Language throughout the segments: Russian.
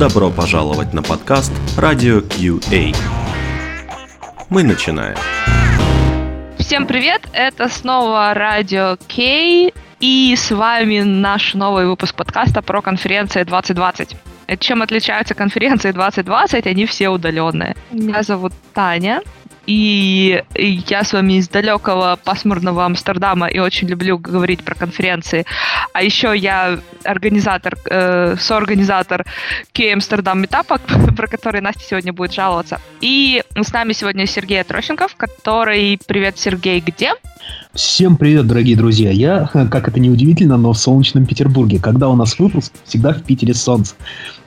Добро пожаловать на подкаст «Радио QA». Мы начинаем. Всем привет, это снова Радио Кей, и с вами наш новый выпуск подкаста про конференции 2020. Чем отличаются конференции 2020? Они все удаленные. Меня зовут Таня, и я с вами из далекого пасмурного Амстердама и очень люблю говорить про конференции. А еще я организатор, э, соорганизатор Кей Амстердам Метапа, про который Настя сегодня будет жаловаться. И с нами сегодня Сергей Трощенков, который... Привет, Сергей, где? Всем привет, дорогие друзья. Я, как это не удивительно, но в солнечном Петербурге. Когда у нас выпуск, всегда в Питере солнце.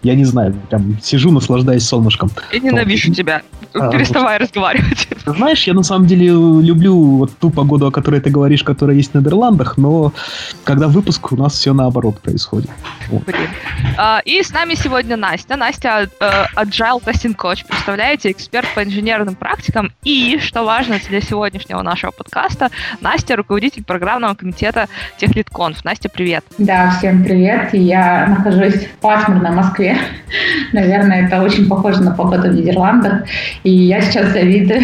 Я не знаю, там сижу, наслаждаюсь солнышком. Я ненавижу вот. тебя. А, Переставай вот. разговаривать. Знаешь, я на самом деле люблю вот ту погоду, о которой ты говоришь, которая есть в Нидерландах, но когда выпуск, у нас все наоборот происходит. Вот. Блин. А, и с нами сегодня Настя. Настя uh, Agile Testing Coach. Представляете, эксперт по инженерным практикам. И, что важно для сегодняшнего нашего подкаста, Настя, руководитель программного комитета TechLeadConf. Настя, привет. Да, всем привет. Я нахожусь в пасмурной Москве. Наверное, это очень похоже на погоду в Нидерландах. И я сейчас завидую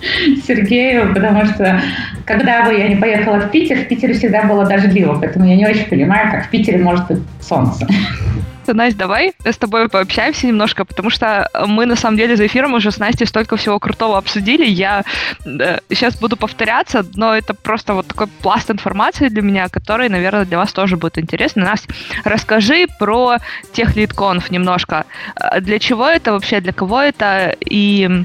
Сергею, потому что когда бы я не поехала в Питер, в Питере всегда было дождливо, поэтому я не очень понимаю, как в Питере может быть солнце. Настя, давай с тобой пообщаемся немножко, потому что мы, на самом деле, за эфиром уже с Настей столько всего крутого обсудили. Я э, сейчас буду повторяться, но это просто вот такой пласт информации для меня, который, наверное, для вас тоже будет интересно. Настя, расскажи про TechLeadConf немножко. Э, для чего это вообще, для кого это и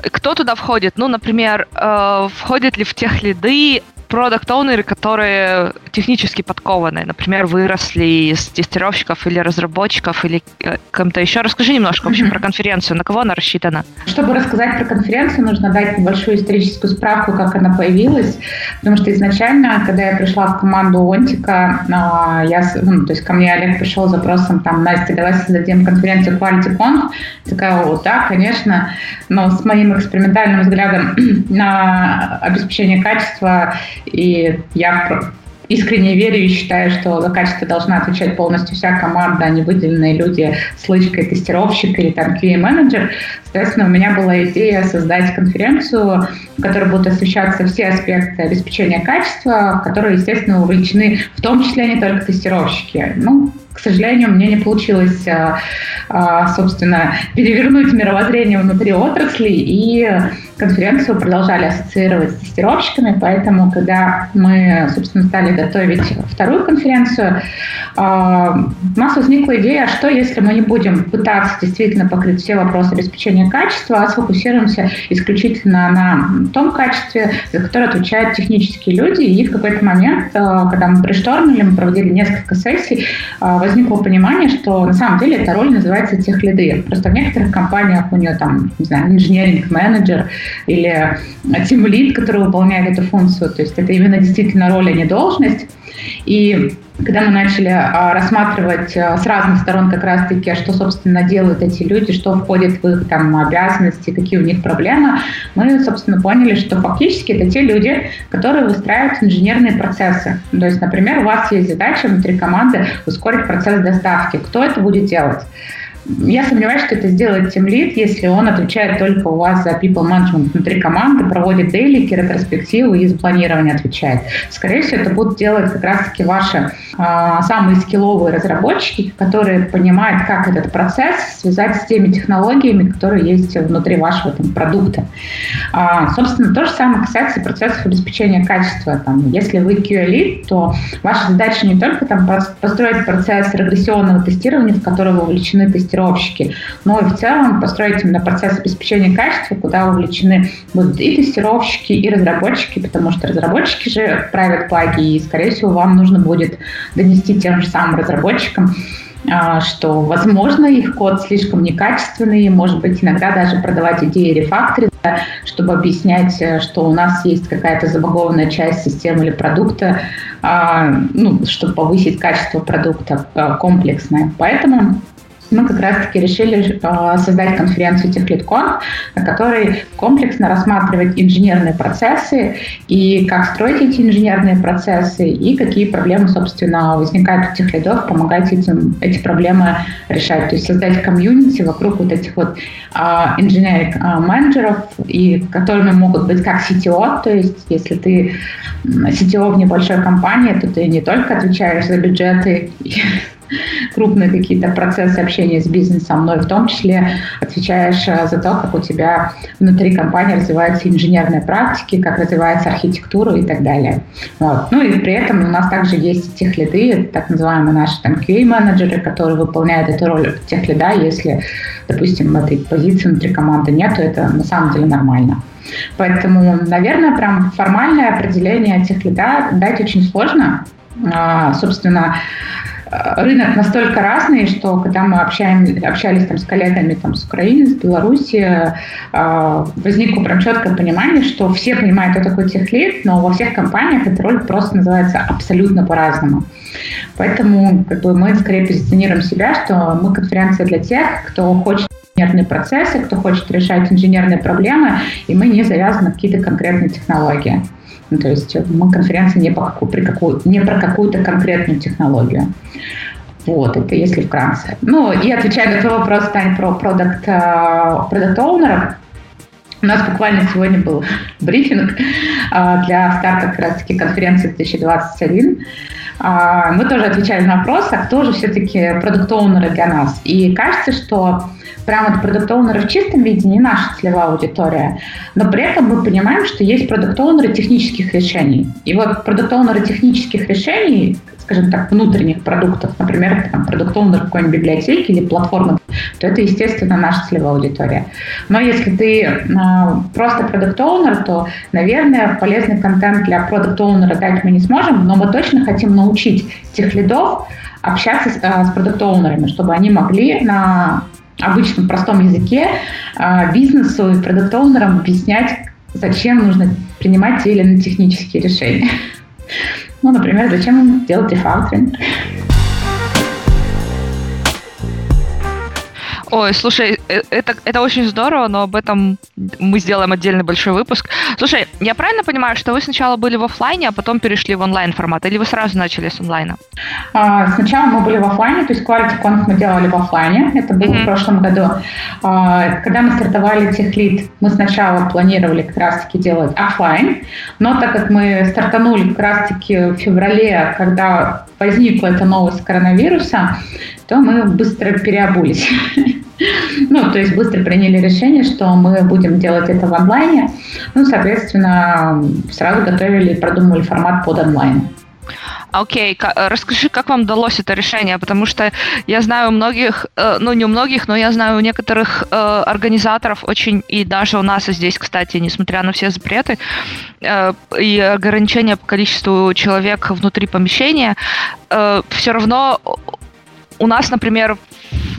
кто туда входит? Ну, например, э, входят ли в тех лиды продукт-оунеры, которые технически подкованные, например, выросли из тестировщиков или разработчиков или э, кем-то еще. Расскажи немножко, в общем, про конференцию, на кого она рассчитана? Чтобы рассказать про конференцию, нужно дать небольшую историческую справку, как она появилась, потому что изначально, когда я пришла в команду Онтика, а, я, ну, то есть ко мне Олег пришел с запросом, там, Настя, давай создадим конференцию QualityConf. Такая, о, да, конечно, но с моим экспериментальным взглядом на обеспечение качества и я искренне верю и считаю, что за качество должна отвечать полностью вся команда, а не выделенные люди с лычкой тестировщик или там QA-менеджер. Соответственно, у меня была идея создать конференцию, в которой будут освещаться все аспекты обеспечения качества, в которые, естественно, увлечены в том числе не только тестировщики. Ну, к сожалению, мне не получилось, а, а, собственно, перевернуть мировоззрение внутри отрасли, и конференцию продолжали ассоциировать с тестировщиками, поэтому, когда мы, собственно, стали готовить вторую конференцию, а, у нас возникла идея, что если мы не будем пытаться действительно покрыть все вопросы обеспечения качества, а сфокусируемся исключительно на том качестве, за которое отвечают технические люди, и в какой-то момент, когда мы приштормили, мы проводили несколько сессий, возникло понимание, что на самом деле эта роль называется тех лиды. Просто в некоторых компаниях у нее там, не знаю, инженеринг-менеджер или тим-лид, который выполняет эту функцию. То есть это именно действительно роль, а не должность. И когда мы начали а, рассматривать а, с разных сторон как раз-таки, что, собственно, делают эти люди, что входит в их там обязанности, какие у них проблемы, мы, собственно, поняли, что фактически это те люди, которые выстраивают инженерные процессы. То есть, например, у вас есть задача внутри команды ускорить процесс доставки. Кто это будет делать? Я сомневаюсь, что это сделает тем лид, если он отвечает только у вас за people management внутри команды, проводит дейлики, ретроспективы и за планирование отвечает. Скорее всего, это будут делать как раз-таки ваши а, самые скилловые разработчики, которые понимают, как этот процесс связать с теми технологиями, которые есть внутри вашего там, продукта. А, собственно, то же самое касается процессов обеспечения качества. Там, если вы QA-лид, то ваша задача не только там, построить процесс регрессионного тестирования, в который вовлечены тестировщики, тестировщики, но в целом построить именно процесс обеспечения качества, куда вовлечены будут и тестировщики, и разработчики, потому что разработчики же правят плаги, и, скорее всего, вам нужно будет донести тем же самым разработчикам, а, что, возможно, их код слишком некачественный, может быть, иногда даже продавать идеи рефакторинга, чтобы объяснять, э, что у нас есть какая-то забагованная часть системы или продукта, а, ну, чтобы повысить качество продукта э, комплексное. Поэтому мы как раз-таки решили э, создать конференцию TechLeadConf, на которой комплексно рассматривать инженерные процессы и как строить эти инженерные процессы и какие проблемы, собственно, возникают у тех лидов, помогать этим, эти проблемы решать. То есть создать комьюнити вокруг вот этих вот э, инженерных э, и которыми могут быть как CTO, то есть если ты CTO в небольшой компании, то ты не только отвечаешь за бюджеты крупные какие-то процессы общения с бизнесом, но и в том числе отвечаешь э, за то, как у тебя внутри компании развиваются инженерные практики, как развивается архитектура и так далее. Вот. Ну и при этом у нас также есть тех лиды, так называемые наши там QA-менеджеры, которые выполняют эту роль тех лида, если, допустим, этой позиции внутри команды нет, то это на самом деле нормально. Поэтому, наверное, прям формальное определение тех лида дать очень сложно. А, собственно, рынок настолько разный, что когда мы общаем, общались там с коллегами там, с Украины, с Беларуси, э, возникло прям четкое понимание, что все понимают, кто такой техлит, но во всех компаниях эта роль просто называется абсолютно по-разному. Поэтому как бы, мы скорее позиционируем себя, что мы конференция для тех, кто хочет инженерные процессы, кто хочет решать инженерные проблемы, и мы не завязаны на какие-то конкретные технологии. Ну, то есть мы конференция не, по при какую, не про какую-то конкретную технологию. Вот, это если вкратце. Ну, и отвечая на твой вопрос, Тань, про продукт, продукт оунеров у нас буквально сегодня был брифинг uh, для старта как раз-таки конференции 2021. Uh, мы тоже отвечали на вопрос, а кто же все-таки продукт оунеры для нас. И кажется, что прямо вот продукт-оунеры в чистом виде не наша целевая аудитория, но при этом мы понимаем, что есть продукт-оунеры технических решений. И вот продукт-оунеры технических решений, скажем так, внутренних продуктов, например, там, продукт-оунер какой-нибудь библиотеки или платформы, то это, естественно, наша целевая аудитория. Но если ты э, просто продукт-оунер, то, наверное, полезный контент для продукт-оунера дать мы не сможем, но мы точно хотим научить тех лидов общаться с, э, с продукт-оунерами, чтобы они могли на обычном простом языке а, бизнесу и продукт-оунерам объяснять, зачем нужно принимать те или иные технические решения. Ну, например, зачем делать дефакторинг. Ой, слушай, э, это, это очень здорово, но об этом мы сделаем отдельный большой выпуск. Слушай, я правильно понимаю, что вы сначала были в офлайне, а потом перешли в онлайн формат, или вы сразу начали с онлайна? А, сначала мы были в офлайне, то есть Quality Conf мы делали в офлайне, это было mm-hmm. в прошлом году. А, когда мы стартовали TechLead, мы сначала планировали как раз-таки делать офлайн, но так как мы стартанули как раз-таки в феврале, когда возникла эта новость коронавируса, то мы быстро переобулись. Ну, то есть быстро приняли решение, что мы будем делать это в онлайне. Ну, соответственно, сразу готовили и продумали формат под онлайн. Окей, okay. расскажи, как вам удалось это решение, потому что я знаю у многих, э, ну не у многих, но я знаю у некоторых э, организаторов очень, и даже у нас здесь, кстати, несмотря на все запреты э, и ограничения по количеству человек внутри помещения, все равно у нас, например,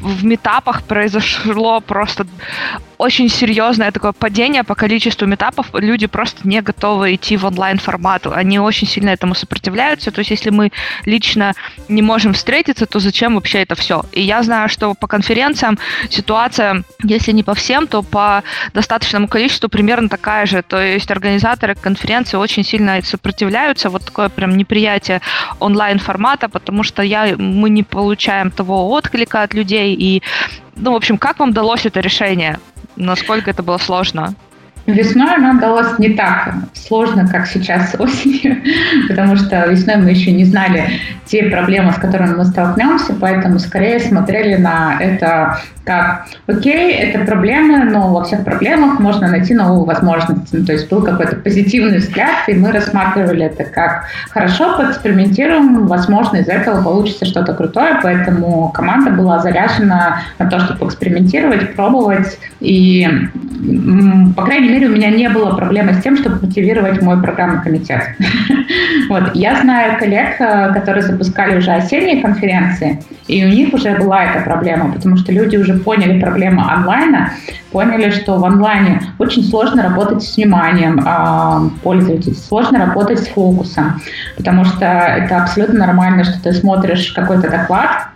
в метапах произошло просто очень серьезное такое падение по количеству метапов. Люди просто не готовы идти в онлайн-формат. Они очень сильно этому сопротивляются. То есть, если мы лично не можем встретиться, то зачем вообще это все? И я знаю, что по конференциям ситуация, если не по всем, то по достаточному количеству примерно такая же. То есть, организаторы конференции очень сильно сопротивляются. Вот такое прям неприятие онлайн-формата, потому что я, мы не получаем того отклика от людей. И, ну, в общем, как вам далось это решение? Насколько это было сложно? Весной оно далось не так сложно, как сейчас осенью, потому что весной мы еще не знали те проблемы, с которыми мы столкнемся, поэтому скорее смотрели на это как, окей, это проблемы, но во всех проблемах можно найти новую возможность. Ну, то есть был какой-то позитивный взгляд, и мы рассматривали это как хорошо, поэкспериментируем, возможно, из этого получится что-то крутое, поэтому команда была заряжена на то, чтобы экспериментировать, пробовать, и, по крайней мере, у меня не было проблемы с тем, чтобы мотивировать мой программный комитет. Вот. Я знаю коллег, э, которые запускали уже осенние конференции, и у них уже была эта проблема, потому что люди уже поняли проблему онлайна, поняли, что в онлайне очень сложно работать с вниманием э, пользователей, сложно работать с фокусом, потому что это абсолютно нормально, что ты смотришь какой-то доклад,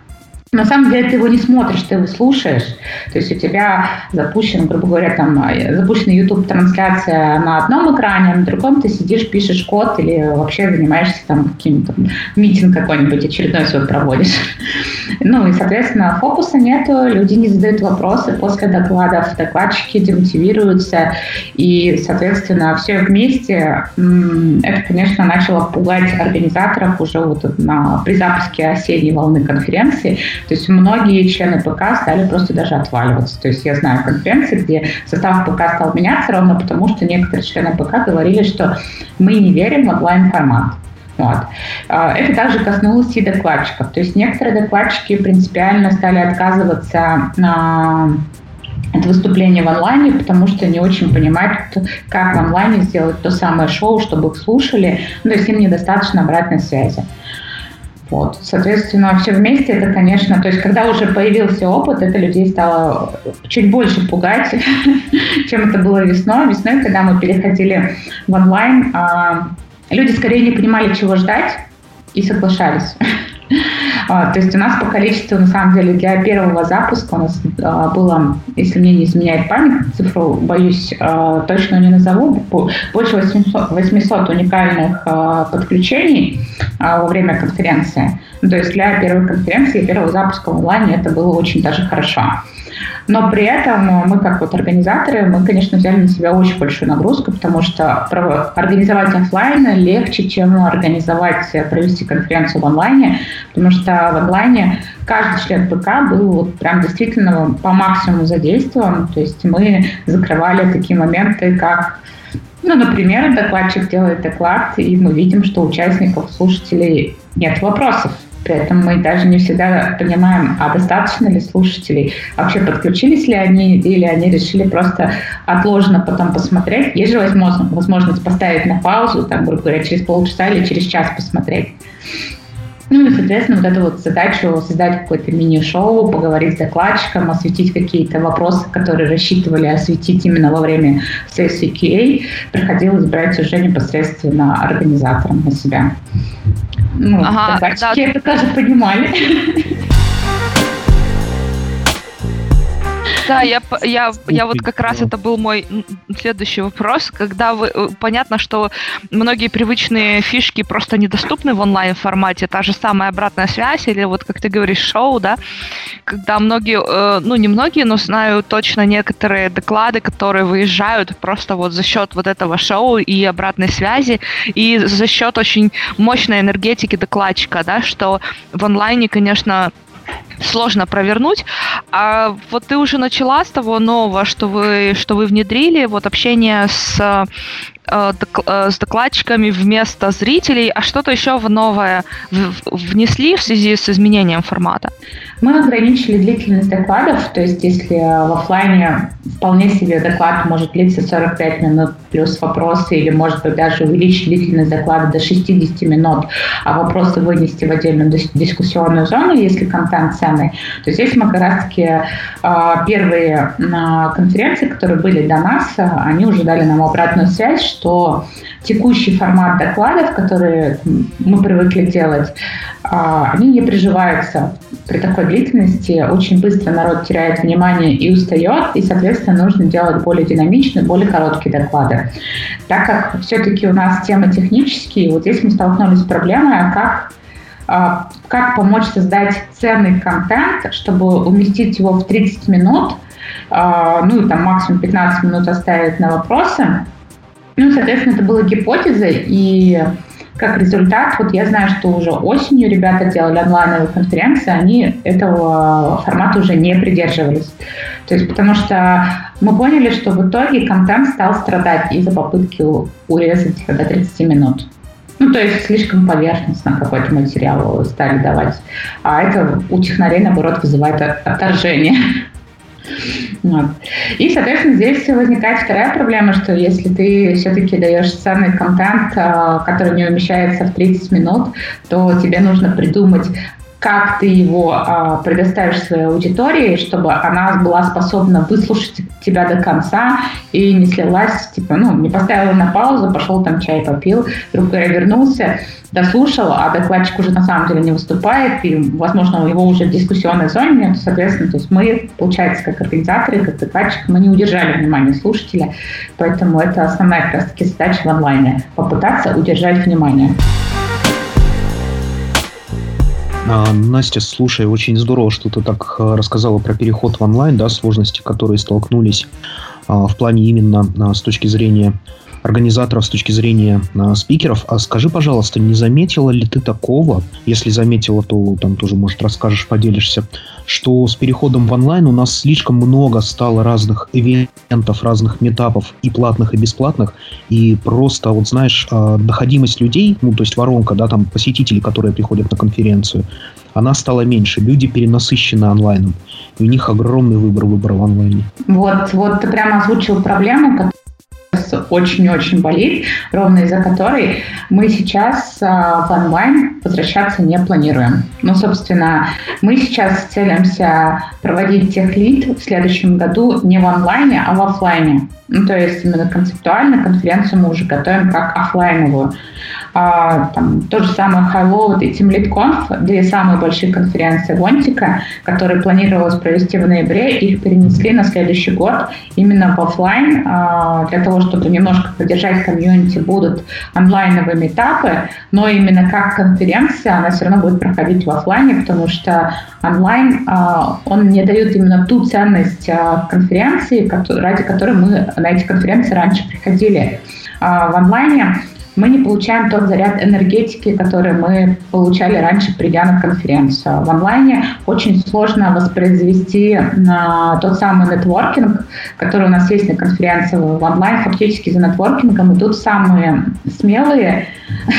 на самом деле ты его не смотришь, ты его слушаешь. То есть у тебя запущен, грубо говоря, там э, запущена YouTube-трансляция на одном экране, а на другом ты сидишь, пишешь код или вообще занимаешься там каким-то митинг какой-нибудь очередной свой проводишь. Ну и, соответственно, фокуса нету, люди не задают вопросы после докладов, докладчики демотивируются, и, соответственно, все вместе. Это, конечно, начало пугать организаторов уже вот на, при запуске осенней волны конференции, то есть многие члены ПК стали просто даже отваливаться. То есть я знаю конференции, где состав ПК стал меняться ровно потому, что некоторые члены ПК говорили, что мы не верим в онлайн-формат. Вот. А, это также коснулось и докладчиков. То есть некоторые докладчики принципиально стали отказываться от выступления в онлайне, потому что не очень понимают, как в онлайне сделать то самое шоу, чтобы их слушали, ну, то есть им недостаточно обратной связи. Вот. Соответственно, все вместе это, конечно, то есть когда уже появился опыт, это людей стало чуть больше пугать, чем это было весной. Весной, когда мы переходили в онлайн, а, люди скорее не понимали, чего ждать, и соглашались. А, то есть у нас по количеству, на самом деле, для первого запуска у нас а, было, если мне не изменяет память, цифру, боюсь, а, точно не назову, больше 800, 800 уникальных подключений во время конференции. То есть для первой конференции, первого запуска в онлайне это было очень даже хорошо. Но при этом мы, как вот организаторы, мы, конечно, взяли на себя очень большую нагрузку, потому что организовать офлайн легче, чем организовать, провести конференцию в онлайне, потому что в онлайне каждый член ПК был вот прям действительно по максимуму задействован, то есть мы закрывали такие моменты, как ну, например, докладчик делает доклад, и мы видим, что у участников, слушателей нет вопросов. При этом мы даже не всегда понимаем, а достаточно ли слушателей, вообще подключились ли они, или они решили просто отложено потом посмотреть. Есть же возможность, возможность поставить на паузу, там, грубо говоря, через полчаса или через час посмотреть. Ну и, соответственно, вот эту вот задачу создать какое-то мини-шоу, поговорить с докладчиком, осветить какие-то вопросы, которые рассчитывали осветить именно во время сессии QA, приходилось брать уже непосредственно организатором на себя. Ну, ага, докладчики да. это тоже понимали. Да, я, я, я вот как раз это был мой следующий вопрос, когда вы, э, понятно, что многие привычные фишки просто недоступны в онлайн формате, та же самая обратная связь или вот как ты говоришь шоу, да, когда многие, э, ну не многие, но знаю точно некоторые доклады, которые выезжают просто вот за счет вот этого шоу и обратной связи и за счет очень мощной энергетики докладчика, да, что в онлайне, конечно, сложно провернуть. А вот ты уже начала с того нового, что вы, что вы внедрили, вот общение с с докладчиками вместо зрителей, а что-то еще в новое внесли в связи с изменением формата? Мы ограничили длительность докладов, то есть если в офлайне вполне себе доклад может длиться 45 минут плюс вопросы, или может быть даже увеличить длительность доклада до 60 минут, а вопросы вынести в отдельную дискуссионную зону, если контент ценный, то здесь мы как раз-таки э, первые конференции, которые были до нас, они уже дали нам обратную связь, что текущий формат докладов, которые мы привыкли делать, а, они не приживаются при такой длительности. Очень быстро народ теряет внимание и устает, и, соответственно, нужно делать более динамичные, более короткие доклады. Так как все-таки у нас темы технические, вот здесь мы столкнулись с проблемой, а как а, как помочь создать ценный контент, чтобы уместить его в 30 минут, а, ну и там максимум 15 минут оставить на вопросы, ну, соответственно, это была гипотеза, и как результат, вот я знаю, что уже осенью ребята делали онлайновые конференции, они этого формата уже не придерживались. То есть потому что мы поняли, что в итоге контент стал страдать из-за попытки урезать до 30 минут. Ну, то есть слишком поверхностно какой-то материал стали давать. А это у технарей, наоборот, вызывает отторжение. Вот. И, соответственно, здесь возникает вторая проблема, что если ты все-таки даешь ценный контент, а, который не умещается в 30 минут, то тебе нужно придумать как ты его а, предоставишь своей аудитории, чтобы она была способна выслушать тебя до конца и не слилась, типа, ну, не поставила на паузу, пошел там чай попил, друг говоря, вернулся, дослушал, а докладчик уже на самом деле не выступает, и, возможно, у него уже в дискуссионной зоне нет, соответственно, то есть мы, получается, как организаторы, как докладчик, мы не удержали внимание слушателя, поэтому это основная как раз-таки задача в онлайне – попытаться удержать внимание. А, Настя, слушай, очень здорово, что ты так э, рассказала про переход в онлайн, да, сложности, которые столкнулись а, в плане именно а, с точки зрения организаторов, с точки зрения спикеров. А скажи, пожалуйста, не заметила ли ты такого, если заметила, то там тоже, может, расскажешь, поделишься, что с переходом в онлайн у нас слишком много стало разных ивентов, разных метапов и платных, и бесплатных, и просто, вот знаешь, доходимость людей, ну, то есть воронка, да, там посетителей, которые приходят на конференцию, она стала меньше. Люди перенасыщены онлайном. И у них огромный выбор выбора в онлайне. Вот, вот ты прямо озвучил проблему, очень-очень болит, ровно из-за которой мы сейчас а, в онлайн возвращаться не планируем. Ну, собственно, мы сейчас целимся проводить тех лид в следующем году не в онлайне, а в офлайне. Ну, то есть именно концептуально конференцию мы уже готовим как офлайновую. А, там, то же самое Hello и Team Lead Conf, две самые большие конференции Вонтика, которые планировалось провести в ноябре, их перенесли на следующий год именно в офлайн, а, для того, чтобы немножко поддержать комьюнити, будут онлайновые этапы, но именно как конференция она все равно будет проходить в офлайне, потому что онлайн, а, он не дает именно ту ценность а, конференции, ради которой мы на эти конференции раньше приходили. В онлайне мы не получаем тот заряд энергетики, который мы получали раньше, придя на конференцию. В онлайне очень сложно воспроизвести на тот самый нетворкинг, который у нас есть на конференции. В онлайн фактически за нетворкингом идут самые смелые,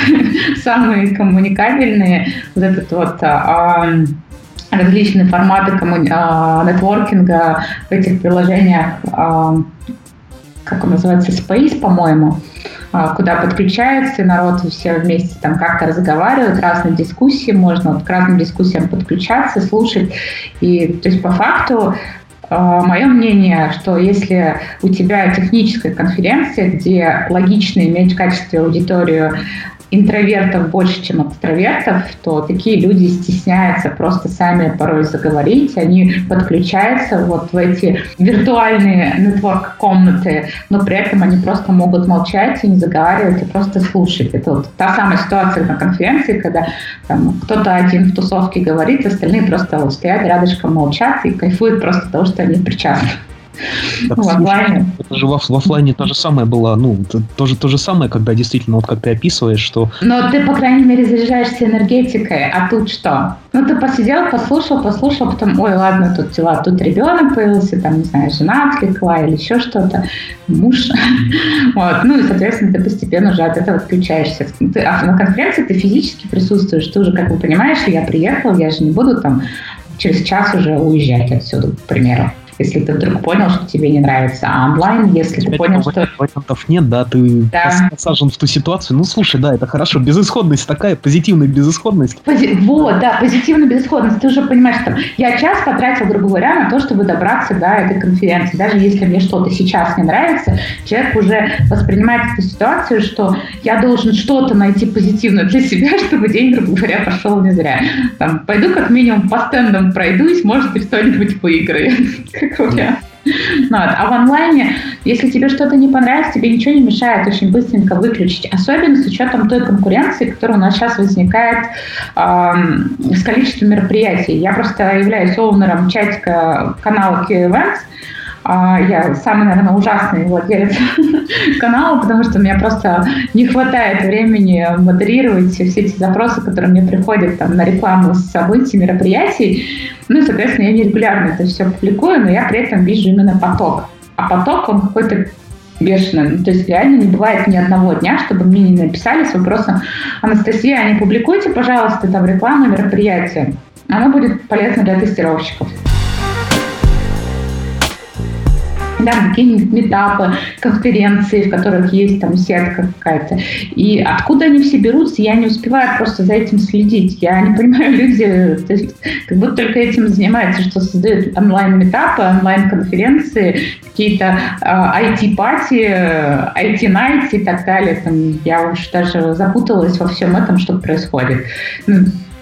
самые коммуникабельные, вот этот вот а, различные форматы а, нетворкинга в этих приложениях, а, как он называется, Space, по-моему, а, куда подключается народ, все вместе там как-то разговаривают, разные дискуссии, можно вот к разным дискуссиям подключаться, слушать. И то есть по факту а, Мое мнение, что если у тебя техническая конференция, где логично иметь в качестве аудиторию интровертов больше, чем экстравертов, то такие люди стесняются просто сами порой заговорить, они подключаются вот в эти виртуальные нетворк-комнаты, но при этом они просто могут молчать и не заговаривать, и просто слушать. Это вот та самая ситуация на конференции, когда там, кто-то один в тусовке говорит, остальные просто вот стоят рядышком, молчат и кайфуют просто того, что они причастны. Так, в офлайне. Это же в, в офлайне то же самое было, ну, тоже то же самое, когда действительно, вот как ты описываешь, что... Но ты, по крайней мере, заряжаешься энергетикой, а тут что? Ну, ты посидел, послушал, послушал, потом, ой, ладно, тут дела, тут ребенок появился, там, не знаю, жена отвлекла или еще что-то, муж. вот, ну, и, соответственно, ты постепенно уже от этого отключаешься. Ты, а на конференции ты физически присутствуешь, ты уже как бы понимаешь, я приехал, я же не буду там через час уже уезжать отсюда, к примеру если ты вдруг понял, что тебе не нравится. А онлайн, если ты понял, что... Вариантов нет, да, ты да. посажен в ту ситуацию. Ну, слушай, да, это хорошо. Безысходность такая, позитивная безысходность. Пози... Вот, да, позитивная безысходность. Ты уже понимаешь, что я час потратил, грубо говоря, на то, чтобы добраться до этой конференции. Даже если мне что-то сейчас не нравится, человек уже воспринимает эту ситуацию, что я должен что-то найти позитивное для себя, чтобы день, грубо говоря, пошел не зря. Там, пойду как минимум по стендам пройдусь, может быть, что-нибудь выиграю. Говоря. Ну, вот. А в онлайне, если тебе что-то не понравится, тебе ничего не мешает очень быстренько выключить. Особенно с учетом той конкуренции, которая у нас сейчас возникает э, с количеством мероприятий. Я просто являюсь оунером чатика канала Q-Events, а, я самый, наверное, ужасный владелец канала, потому что у меня просто не хватает времени модерировать все эти запросы, которые мне приходят там, на рекламу событий, мероприятий. Ну и, соответственно, я нерегулярно это все публикую, но я при этом вижу именно поток. А поток, он какой-то бешеный. Ну, то есть реально не бывает ни одного дня, чтобы мне не написали с вопросом «Анастасия, а не публикуйте, пожалуйста, там рекламу мероприятия». Оно будет полезно для тестировщиков. Да, какие-нибудь метапы, конференции, в которых есть там сетка какая-то. И откуда они все берутся, я не успеваю просто за этим следить. Я не понимаю, люди то есть, как будто только этим занимаются, что создают онлайн-метапы, онлайн-конференции, какие-то э, IT-пати, IT-найт и так далее. Там, я уж даже запуталась во всем этом, что происходит.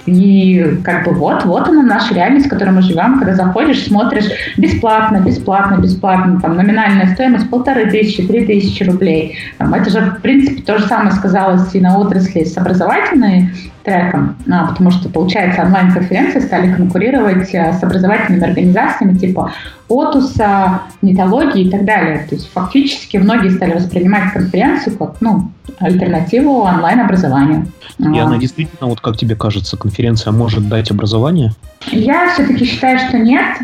И как бы вот, вот она наша реальность, в которой мы живем, когда заходишь, смотришь бесплатно, бесплатно, бесплатно, там номинальная стоимость полторы тысячи, три тысячи рублей. Там, это же, в принципе, то же самое сказалось и на отрасли с образовательной треком, а, потому что, получается, онлайн-конференции стали конкурировать а, с образовательными организациями типа ОТУСа, нетологии и так далее. То есть фактически многие стали воспринимать конференцию как ну, альтернативу онлайн-образованию. И она действительно, вот как тебе кажется, конференция может дать образование? Я все-таки считаю, что нет.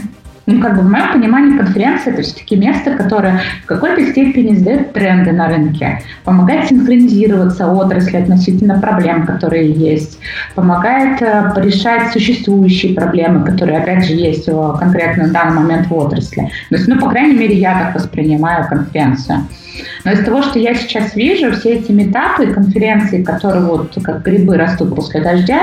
Ну, как бы в моем понимании конференция это все-таки место, которое в какой-то степени задает тренды на рынке, помогает синхронизироваться отрасли относительно проблем, которые есть, помогает э, решать существующие проблемы, которые, опять же, есть конкретно в данный момент в отрасли. То есть, ну, по крайней мере, я так воспринимаю конференцию. Но из того, что я сейчас вижу, все эти метапы, конференции, которые вот как грибы растут после дождя,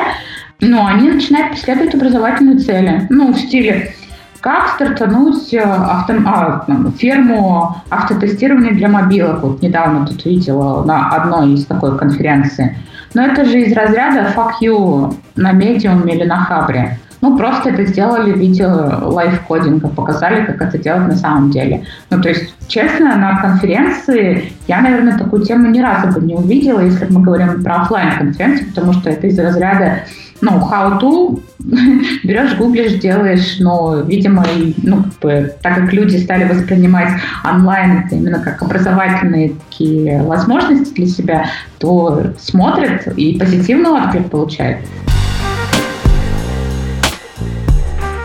ну, они начинают преследовать образовательные цели. Ну, в стиле как стартануть э, авто, а, ферму автотестирования для мобилок. Вот недавно тут видела на одной из такой конференции. Но это же из разряда fuck you на медиум или на хабре. Ну, просто это сделали в виде лайфкодинга, показали, как это делать на самом деле. Ну, то есть, честно, на конференции я, наверное, такую тему ни разу бы не увидела, если мы говорим про офлайн конференции потому что это из разряда ну, how to, берешь, гуглишь, делаешь, но, видимо, ну, как бы, так как люди стали воспринимать онлайн это именно как образовательные такие возможности для себя, то смотрят и позитивный отклик получают.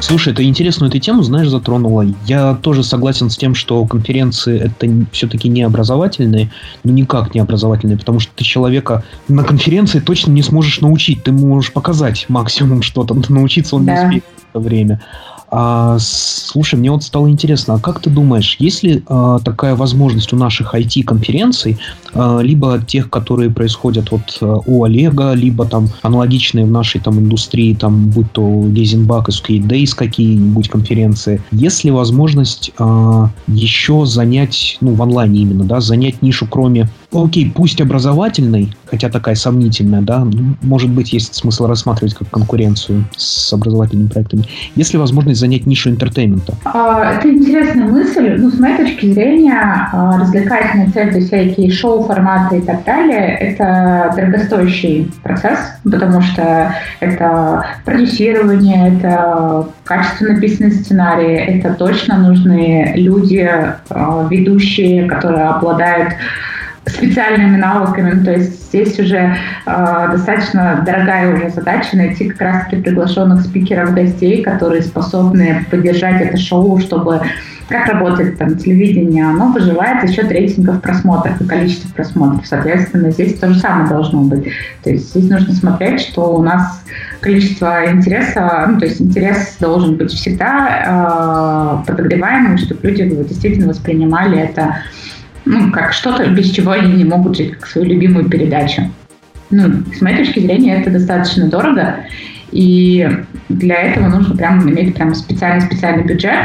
Слушай, ты интересную эту тему, знаешь, затронула. Я тоже согласен с тем, что конференции это все-таки не образовательные, но никак не образовательные, потому что ты человека на конференции точно не сможешь научить. Ты можешь показать максимум что-то, научиться он да. не успеет в это время. А, слушай, мне вот стало интересно, а как ты думаешь, есть ли а, такая возможность у наших IT-конференций, а, либо тех, которые происходят вот а, у Олега, либо там аналогичные в нашей там индустрии, там будь то Лизинбак и Skate какие-нибудь конференции, есть ли возможность а, еще занять, ну в онлайне именно, да, занять нишу кроме ну, окей, пусть образовательной, хотя такая сомнительная, да, может быть, есть смысл рассматривать как конкуренцию с образовательными проектами. Есть ли занять нишу интертеймента? А, это интересная мысль. Ну, с моей точки зрения, а, развлекательные цели, всякие шоу-форматы и так далее, это дорогостоящий процесс, потому что это продюсирование, это качественно написанные сценарии, это точно нужны люди, а, ведущие, которые обладают специальными навыками. Ну, то есть здесь уже э, достаточно дорогая уже задача найти как раз-таки приглашенных спикеров, гостей, которые способны поддержать это шоу, чтобы как работает там телевидение, оно выживает за счет рейтингов просмотров и количества просмотров. Соответственно, здесь то же самое должно быть. То есть здесь нужно смотреть, что у нас количество интереса, ну, то есть интерес должен быть всегда э, подогреваемым, чтобы люди действительно воспринимали это ну, как что-то, без чего они не могут жить, как свою любимую передачу. Ну, с моей точки зрения, это достаточно дорого, и для этого нужно прям иметь прям специальный-специальный бюджет.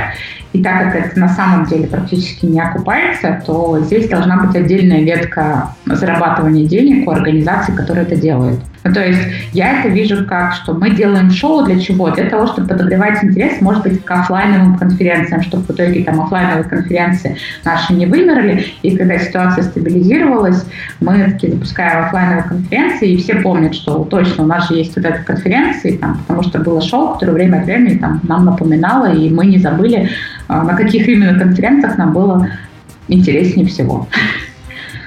И так как это на самом деле практически не окупается, то здесь должна быть отдельная ветка зарабатывания денег у организаций, которые это делают. Ну, то есть я это вижу как, что мы делаем шоу для чего? Для того, чтобы подогревать интерес, может быть, к офлайновым конференциям, чтобы в итоге там офлайновые конференции наши не вымерли, и когда ситуация стабилизировалась, мы таки запускаем офлайновые конференции, и все помнят, что точно у нас же есть вот эта конференция, там, потому что было шоу, которое время от времени там, нам напоминало, и мы не забыли, а, на каких именно конференциях нам было интереснее всего.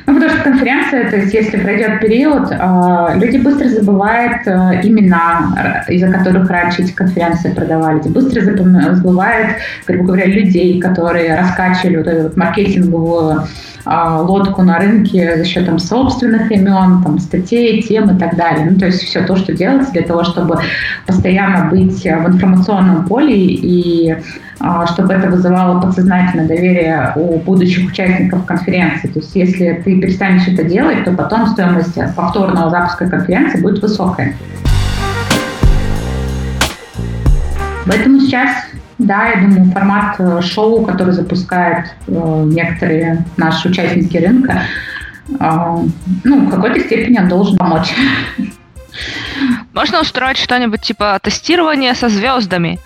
Ну, потому что конференция, то есть если пройдет период, э, люди быстро забывают э, имена, из-за которых раньше эти конференции продавались, быстро забывают, грубо говоря, людей, которые раскачивали вот эту вот маркетинговую э, лодку на рынке за счет там, собственных имен, там, статей, тем и так далее. Ну, то есть все то, что делается для того, чтобы постоянно быть в информационном поле и а, чтобы это вызывало подсознательное доверие у будущих участников конференции. То есть если ты перестанешь это делать, то потом стоимость повторного запуска конференции будет высокая. Поэтому сейчас, да, я думаю, формат э, шоу, который запускают э, некоторые наши участники рынка, э, ну, в какой-то степени он должен помочь. Можно устроить что-нибудь типа тестирование со звездами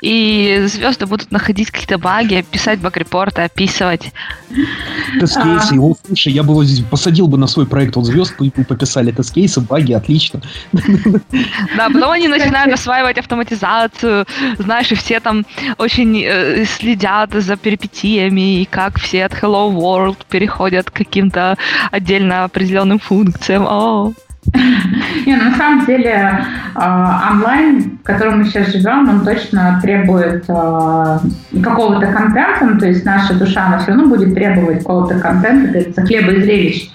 и звезды будут находить какие-то баги, писать баг-репорты, описывать. Тест-кейсы, его, слушай, я бы его здесь посадил бы на свой проект вот звезд, пописали тест-кейсы, баги, отлично. Да, потом они начинают осваивать автоматизацию, знаешь, и все там очень э, следят за перипетиями, и как все от Hello World переходят к каким-то отдельно определенным функциям. О, не, на самом деле а, онлайн, в котором мы сейчас живем, он точно требует а, какого-то контента, ну, то есть наша душа, она все равно будет требовать какого-то контента, говорится, хлеба и зрелищ.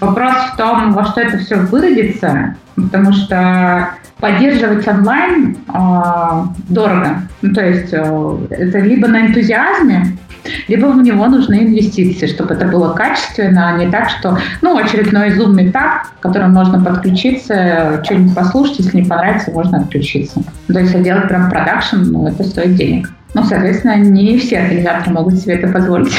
Вопрос в том, во что это все выродится, потому что поддерживать онлайн э, дорого. Ну, то есть э, это либо на энтузиазме, либо в него нужны инвестиции, чтобы это было качественно, а не так, что, ну, очередной Zoom метап, к которому можно подключиться, что-нибудь послушать, если не понравится, можно отключиться. То есть делать прям продакшн, ну, это стоит денег. Ну, соответственно, не все организаторы могут себе это позволить.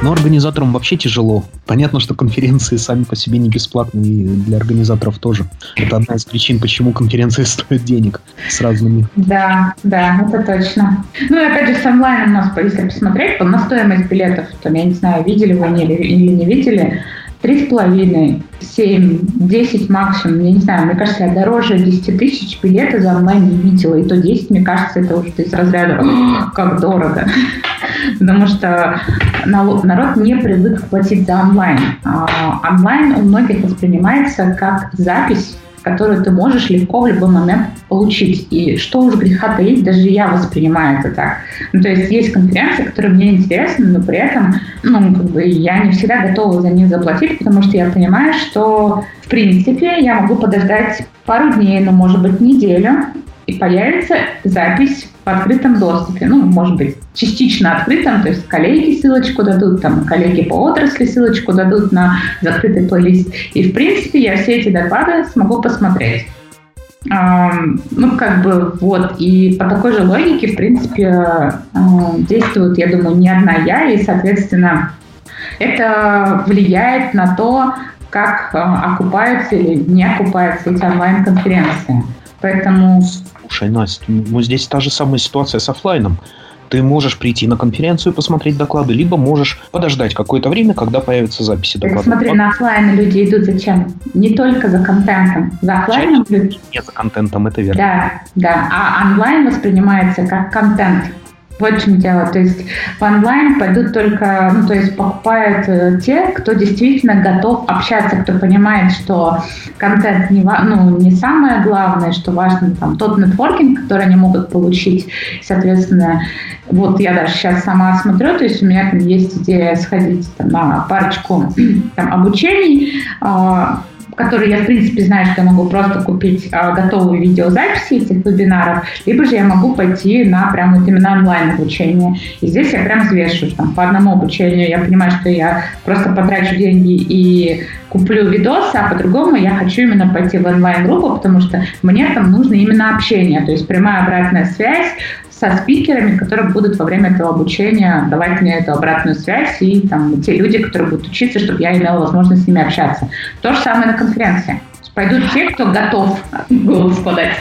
Но организаторам вообще тяжело. Понятно, что конференции сами по себе не бесплатные, и для организаторов тоже. Это одна из причин, почему конференции стоят денег с разными. Да, да, это точно. Ну и опять же, с онлайн у нас, если посмотреть, на стоимость билетов, там, я не знаю, видели вы или, или не видели, три с половиной, семь, десять максимум, я не знаю, мне кажется, я дороже 10 тысяч билета за онлайн не видела, и то 10, мне кажется, это уже из разряда как дорого. Потому что народ не привык платить за онлайн. А онлайн у многих воспринимается как запись которую ты можешь легко в любой момент получить. И что уж греха таить, даже я воспринимаю это так. Ну, то есть есть конференции, которые мне интересны, но при этом ну, как бы я не всегда готова за них заплатить, потому что я понимаю, что в принципе я могу подождать пару дней, ну, может быть, неделю, и появится запись открытом доступе. Ну, может быть, частично открытом, то есть коллеги ссылочку дадут, там, коллеги по отрасли ссылочку дадут на закрытый плейлист. И, в принципе, я все эти доклады смогу посмотреть. Ну, как бы, вот, и по такой же логике, в принципе, действует, я думаю, не одна я, и, соответственно, это влияет на то, как окупаются или не окупаются эти онлайн-конференции. Поэтому Слушай, Настя, ну здесь та же самая ситуация с офлайном. Ты можешь прийти на конференцию, посмотреть доклады, либо можешь подождать какое-то время, когда появятся записи докладов. Смотри, на офлайн люди идут зачем? Не только за контентом. За офлайном люди... Не за контентом, это верно. Да, да. А онлайн воспринимается как контент. Вот в чем дело. То есть в онлайн пойдут только, ну, то есть покупают э, те, кто действительно готов общаться, кто понимает, что контент не, ну, не самое главное, что важно там тот нетворкинг, который они могут получить. Соответственно, вот я даже сейчас сама смотрю, то есть у меня там есть идея сходить там, на парочку там, обучений, а, которые я, в принципе, знаю, что я могу просто купить а, готовые видеозаписи этих вебинаров, либо же я могу пойти на прям вот именно онлайн обучение. И здесь я прям взвешиваю, там, по одному обучению я понимаю, что я просто потрачу деньги и куплю видосы, а по-другому я хочу именно пойти в онлайн-группу, потому что мне там нужно именно общение, то есть прямая обратная связь, со спикерами, которые будут во время этого обучения давать мне эту обратную связь и там те люди, которые будут учиться, чтобы я имела возможность с ними общаться. То же самое на конференции. Пойдут те, кто готов голос подать.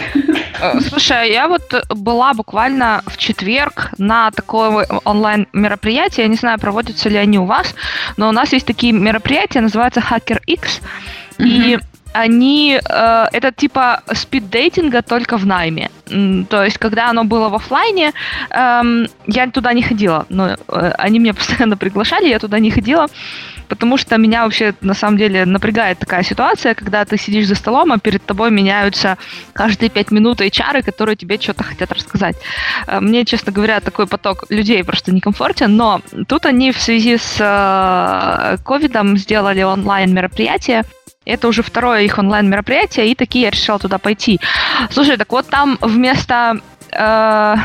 Э, слушай, я вот была буквально в четверг на такое онлайн мероприятие. Я не знаю, проводятся ли они у вас, но у нас есть такие мероприятия, называются Hacker X. Mm-hmm. И они, э, это типа спид-дейтинга только в найме. То есть, когда оно было в офлайне, э, я туда не ходила, но э, они меня постоянно приглашали, я туда не ходила, потому что меня вообще на самом деле напрягает такая ситуация, когда ты сидишь за столом, а перед тобой меняются каждые пять минут HR, которые тебе что-то хотят рассказать. Э, мне, честно говоря, такой поток людей просто некомфортен, но тут они в связи с э, ковидом сделали онлайн мероприятие, это уже второе их онлайн-мероприятие, и такие я решила туда пойти. Слушай, так вот там вместо э,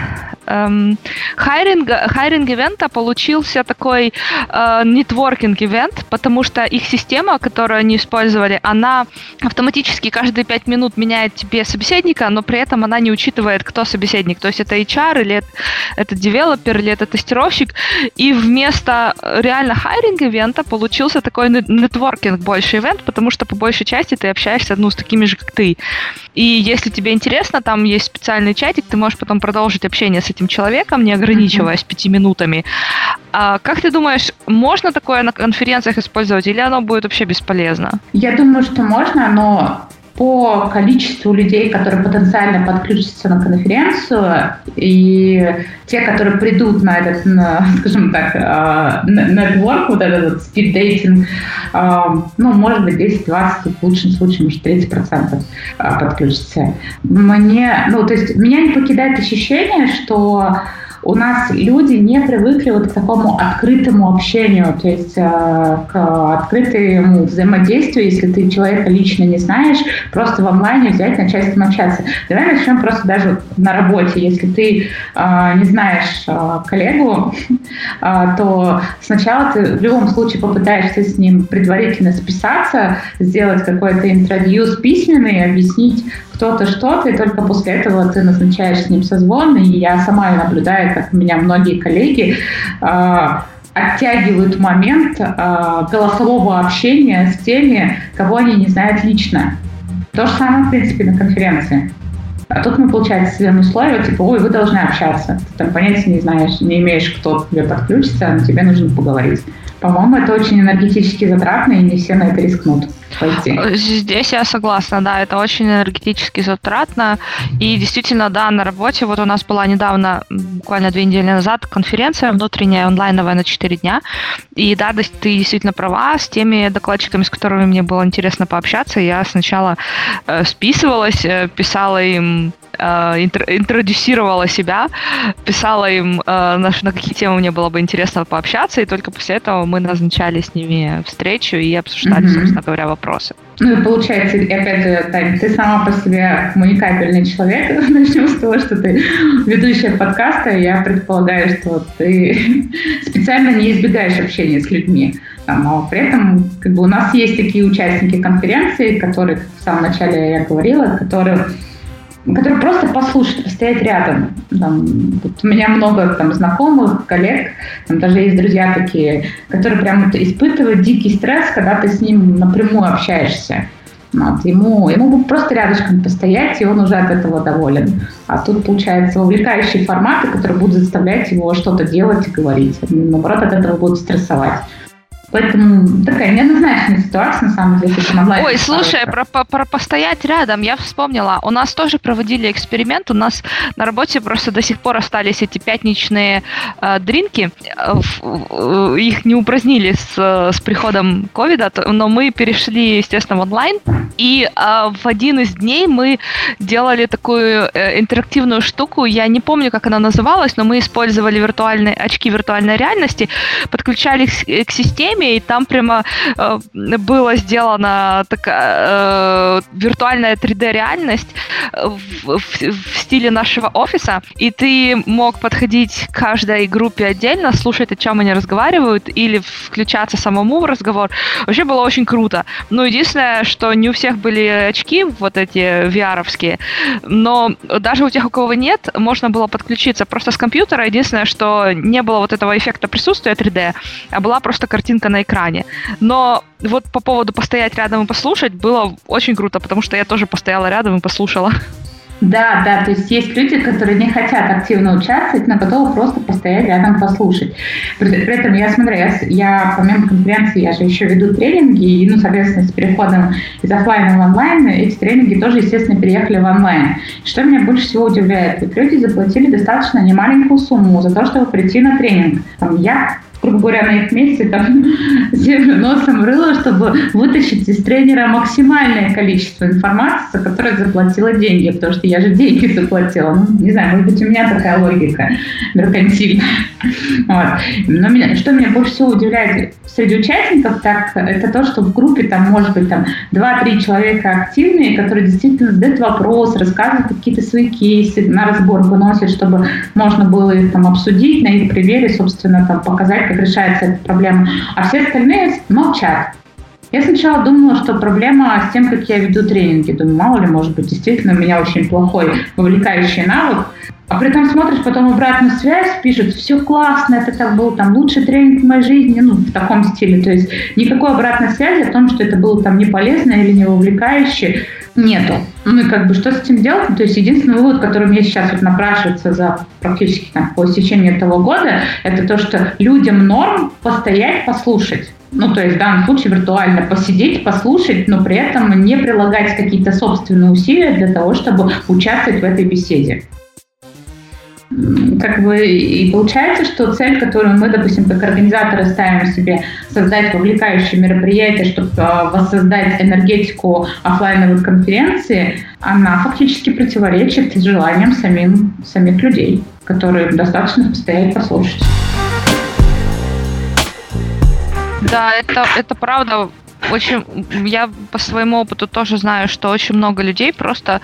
эм, hiring, hiring event а получился такой э, networking event, потому что их система, которую они использовали, она автоматически каждые пять минут меняет тебе собеседника, но при этом она не учитывает, кто собеседник. То есть это HR или это, это девелопер или это тестировщик. И вместо реально hiring event а получился такой networking больше event, потому что по большей части ты общаешься ну, с такими же, как ты. И если тебе интересно, там есть специальный чатик, ты можешь потом продолжить общение с этим человеком, не ограничиваясь пяти минутами. А как ты думаешь, можно такое на конференциях использовать, или оно будет вообще бесполезно? Я думаю, что можно, но по количеству людей, которые потенциально подключатся на конференцию, и те, которые придут на этот, на, скажем так, нетворк, вот этот спиддейтинг, ну, может быть, 10-20, в лучшем случае, может, 30% подключатся. Мне, ну, то есть меня не покидает ощущение, что у нас люди не привыкли вот к такому открытому общению, то есть э, к открытому взаимодействию, если ты человека лично не знаешь, просто в онлайне взять, начать с ним общаться. Давай начнем просто даже на работе. Если ты э, не знаешь э, коллегу, то сначала ты в любом случае попытаешься с ним предварительно списаться, сделать какой-то интервью с письменной, объяснить, кто-то что-то, и только после этого ты назначаешь с ним созвон, и я сама наблюдаю, как меня многие коллеги э, оттягивают момент э, голосового общения с теми, кого они не знают лично. То же самое, в принципе, на конференции. А тут мы, получается, себе условия, типа, ой, вы должны общаться. Ты там понятия не знаешь, не имеешь, кто к тебе подключится, но тебе нужно поговорить. По-моему, это очень энергетически затратно, и не все на это рискнут пойти. Здесь я согласна, да, это очень энергетически затратно. И действительно, да, на работе, вот у нас была недавно, буквально две недели назад, конференция внутренняя, онлайновая на 4 дня. И да, ты действительно права, с теми докладчиками, с которыми мне было интересно пообщаться, я сначала э, списывалась, э, писала им э, интродюсировала себя, писала им, э, на, на какие темы мне было бы интересно пообщаться, и только после этого мы назначали с ними встречу и обсуждали, mm-hmm. собственно говоря, вопросы. Ну и получается, опять же, Тань, ты сама по себе коммуникабельный человек. Начнем с того, что ты ведущая подкаста, и я предполагаю, что ты специально не избегаешь общения с людьми. Но при этом как бы, у нас есть такие участники конференции, которые, как в самом начале я говорила, которые который просто послушать, постоять рядом. Там, вот у меня много там знакомых, коллег, там даже есть друзья такие, которые прям вот испытывают дикий стресс, когда ты с ним напрямую общаешься. Вот, ему, ему просто рядышком постоять, и он уже от этого доволен. А тут, получается, вовлекающие форматы, которые будут заставлять его что-то делать и говорить. Наоборот, от этого будут стрессовать. Поэтому такая неоднозначная ситуация, на самом деле, с онлайн. Ой, слушай, про, про, про постоять рядом, я вспомнила. У нас тоже проводили эксперимент. У нас на работе просто до сих пор остались эти пятничные э, дринки. Э, их не упразднили с, с приходом ковида, но мы перешли, естественно, в онлайн. И э, в один из дней мы делали такую э, интерактивную штуку. Я не помню, как она называлась, но мы использовали виртуальные очки виртуальной реальности, подключали к, к системе, Академии, и там прямо э, было сделана такая э, виртуальная 3D-реальность в, в, в стиле нашего офиса, и ты мог подходить к каждой группе отдельно, слушать, о чем они разговаривают, или включаться самому в разговор. Вообще было очень круто. Но единственное, что не у всех были очки, вот эти VR-овские, но даже у тех, у кого нет, можно было подключиться просто с компьютера. Единственное, что не было вот этого эффекта присутствия 3D, а была просто картинка на экране. Но вот по поводу постоять рядом и послушать было очень круто, потому что я тоже постояла рядом и послушала. Да, да, то есть есть люди, которые не хотят активно участвовать, но готовы просто постоять рядом послушать. При, при этом я смотрю, я, я помимо конференции, я же еще веду тренинги, и, ну, соответственно, с переходом из офлайна в онлайн, эти тренинги тоже, естественно, переехали в онлайн. Что меня больше всего удивляет, люди заплатили достаточно немаленькую сумму за то, чтобы прийти на тренинг. Я грубо говоря, на их месте там землю носом рыло, чтобы вытащить из тренера максимальное количество информации, за которое заплатила деньги, потому что я же деньги заплатила. Ну, не знаю, может быть, у меня такая логика меркантильная. Вот. Но меня, что меня больше всего удивляет среди участников, так это то, что в группе там может быть там 2-3 человека активные, которые действительно задают вопрос, рассказывают какие-то свои кейсы, на разбор выносят, чтобы можно было их там обсудить, на их примере, собственно, там показать, как решается эта проблема. А все остальные молчат. Я сначала думала, что проблема с тем, как я веду тренинги. Думаю, мало ли, может быть, действительно у меня очень плохой вовлекающий навык. А при этом смотришь потом обратную связь, пишут, все классно, это так был там лучший тренинг в моей жизни, ну, в таком стиле. То есть никакой обратной связи о том, что это было там не полезно или не вовлекающе, нету. Ну и как бы что с этим делать? То есть единственный вывод, который мне сейчас вот напрашивается за практически там, по истечении этого года, это то, что людям норм постоять, послушать. Ну, то есть в данном случае виртуально посидеть, послушать, но при этом не прилагать какие-то собственные усилия для того, чтобы участвовать в этой беседе как бы и получается, что цель, которую мы, допустим, как организаторы ставим себе, создать вовлекающее мероприятие, чтобы а, воссоздать энергетику офлайновой конференции, она фактически противоречит желаниям самим, самих людей, которые достаточно постоять послушать. Да, это, это правда очень, я по своему опыту тоже знаю, что очень много людей просто,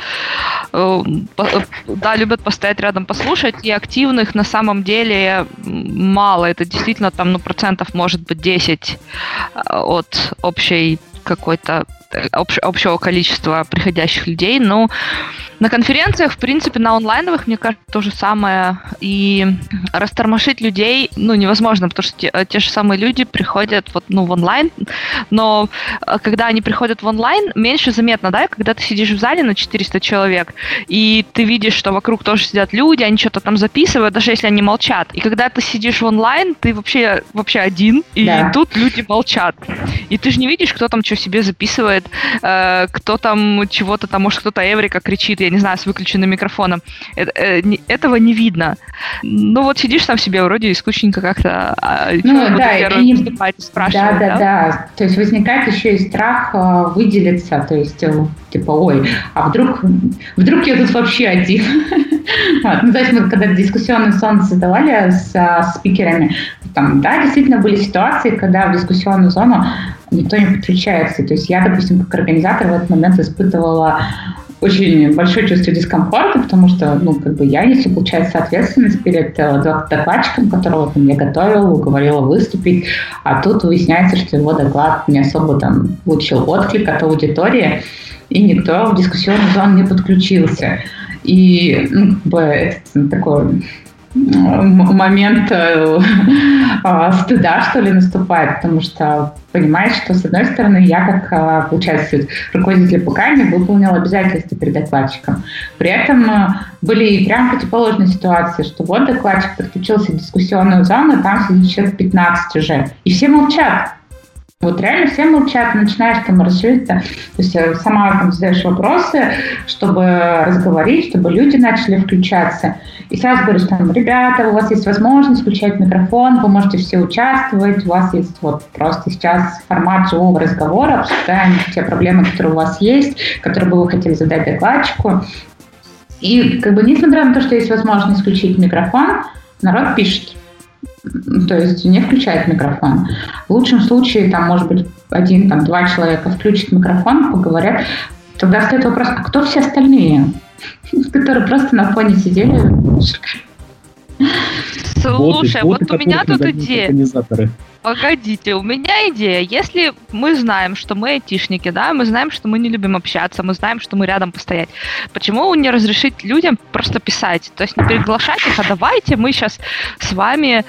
э, да, любят постоять рядом послушать, и активных на самом деле мало. Это действительно там, ну, процентов может быть 10 э, от общей какой-то общ, общего количества приходящих людей, но на конференциях, в принципе, на онлайновых, мне кажется, то же самое. И растормошить людей, ну, невозможно, потому что те, те же самые люди приходят вот, ну, в онлайн, но э, когда они приходят в онлайн, меньше заметно, да, когда ты сидишь в зале на 400 человек, и ты видишь, что вокруг тоже сидят люди, они что-то там записывают, даже если они молчат. И когда ты сидишь в онлайн, ты вообще, вообще один, и да. тут люди молчат. И ты же не видишь, кто там что себе записывает, э, кто там чего-то там, может, кто-то Эврика кричит, я не знаю, с выключенным микрофоном. Э, не, этого не видно. Ну вот сидишь там себе вроде и скучненько как-то а, ну, да, и не спрашивать. Да, да, да, да. То есть возникает еще и страх э, выделиться, то есть э, типа, ой, а вдруг, вдруг я тут вообще один. вот. Ну, то есть мы когда дискуссионный сон создавали с, с спикерами, там, да, действительно были ситуации, когда в дискуссионную зону никто не подключается. То есть я, допустим, как организатор в этот момент испытывала очень большое чувство дискомфорта, потому что, ну, как бы я несу, получается, ответственность перед э, докладчиком, которого там я готовил, уговорила выступить, а тут выясняется, что его доклад не особо там получил отклик от аудитории, и никто в дискуссионную зону не подключился. И ну, как бы это такой момент э, а, стыда, что ли, наступает, потому что понимаешь, что, с одной стороны, я, как, а, получается, руководитель ПК, не выполнил обязательства перед докладчиком. При этом э, были и прям противоположные ситуации, что вот докладчик подключился в дискуссионную зону, там сидит человек 15 уже, и все молчат. Вот реально все молчат, начинаешь там расшириться, то есть э, сама там задаешь вопросы, чтобы разговорить, чтобы люди начали включаться. И сразу говоришь там, ребята, у вас есть возможность включать микрофон, вы можете все участвовать, у вас есть вот просто сейчас формат живого разговора, обсуждаем те проблемы, которые у вас есть, которые бы вы хотели задать докладчику. И как бы несмотря на то, что есть возможность включить микрофон, народ пишет. То есть не включает микрофон. В лучшем случае, там, может быть, один, там, два человека включат микрофон, поговорят. Тогда стоит вопрос, а кто все остальные, которые просто на фоне сидели? Слушай, вот, вот у меня тут идея. Погодите, у меня идея. Если мы знаем, что мы айтишники, да, мы знаем, что мы не любим общаться, мы знаем, что мы рядом постоять, почему не разрешить людям просто писать? То есть не приглашать их, а давайте мы сейчас с вами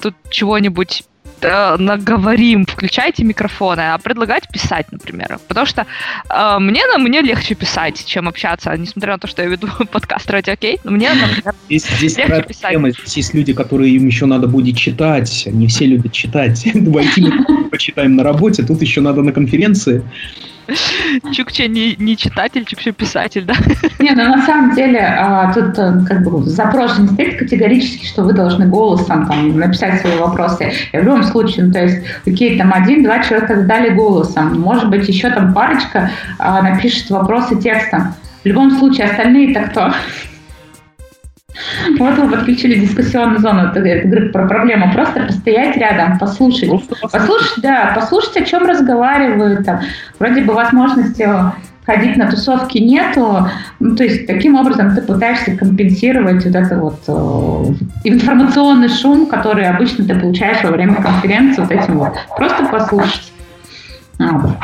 тут чего-нибудь э, наговорим, включайте микрофоны, а предлагать писать, например. Потому что э, мне, мне легче писать, чем общаться, несмотря на то, что я веду подкаст «Радио Окей». Мне, например, здесь, здесь легче писать. Тема. Здесь есть люди, которые им еще надо будет читать. Не все любят читать. Давайте мы почитаем на работе, тут еще надо на конференции. Чукча не, не читатель, Чукча писатель, да? Не, ну на самом деле а, тут э, как бы запрос не стоит категорически, что вы должны голосом там написать свои вопросы. И в любом случае, ну, то есть, окей, там один-два человека задали голосом, может быть, еще там парочка а, напишет вопросы текстом. В любом случае, остальные-то кто? Вот вы подключили дискуссионную зону. Это, говорю про проблему. Просто постоять рядом, послушать. послушать. да, послушать, о чем разговаривают. Там. Вроде бы возможности ходить на тусовки нету. Ну, то есть таким образом ты пытаешься компенсировать вот этот вот э, информационный шум, который обычно ты получаешь во время конференции, вот этим вот. Просто послушать. Вот.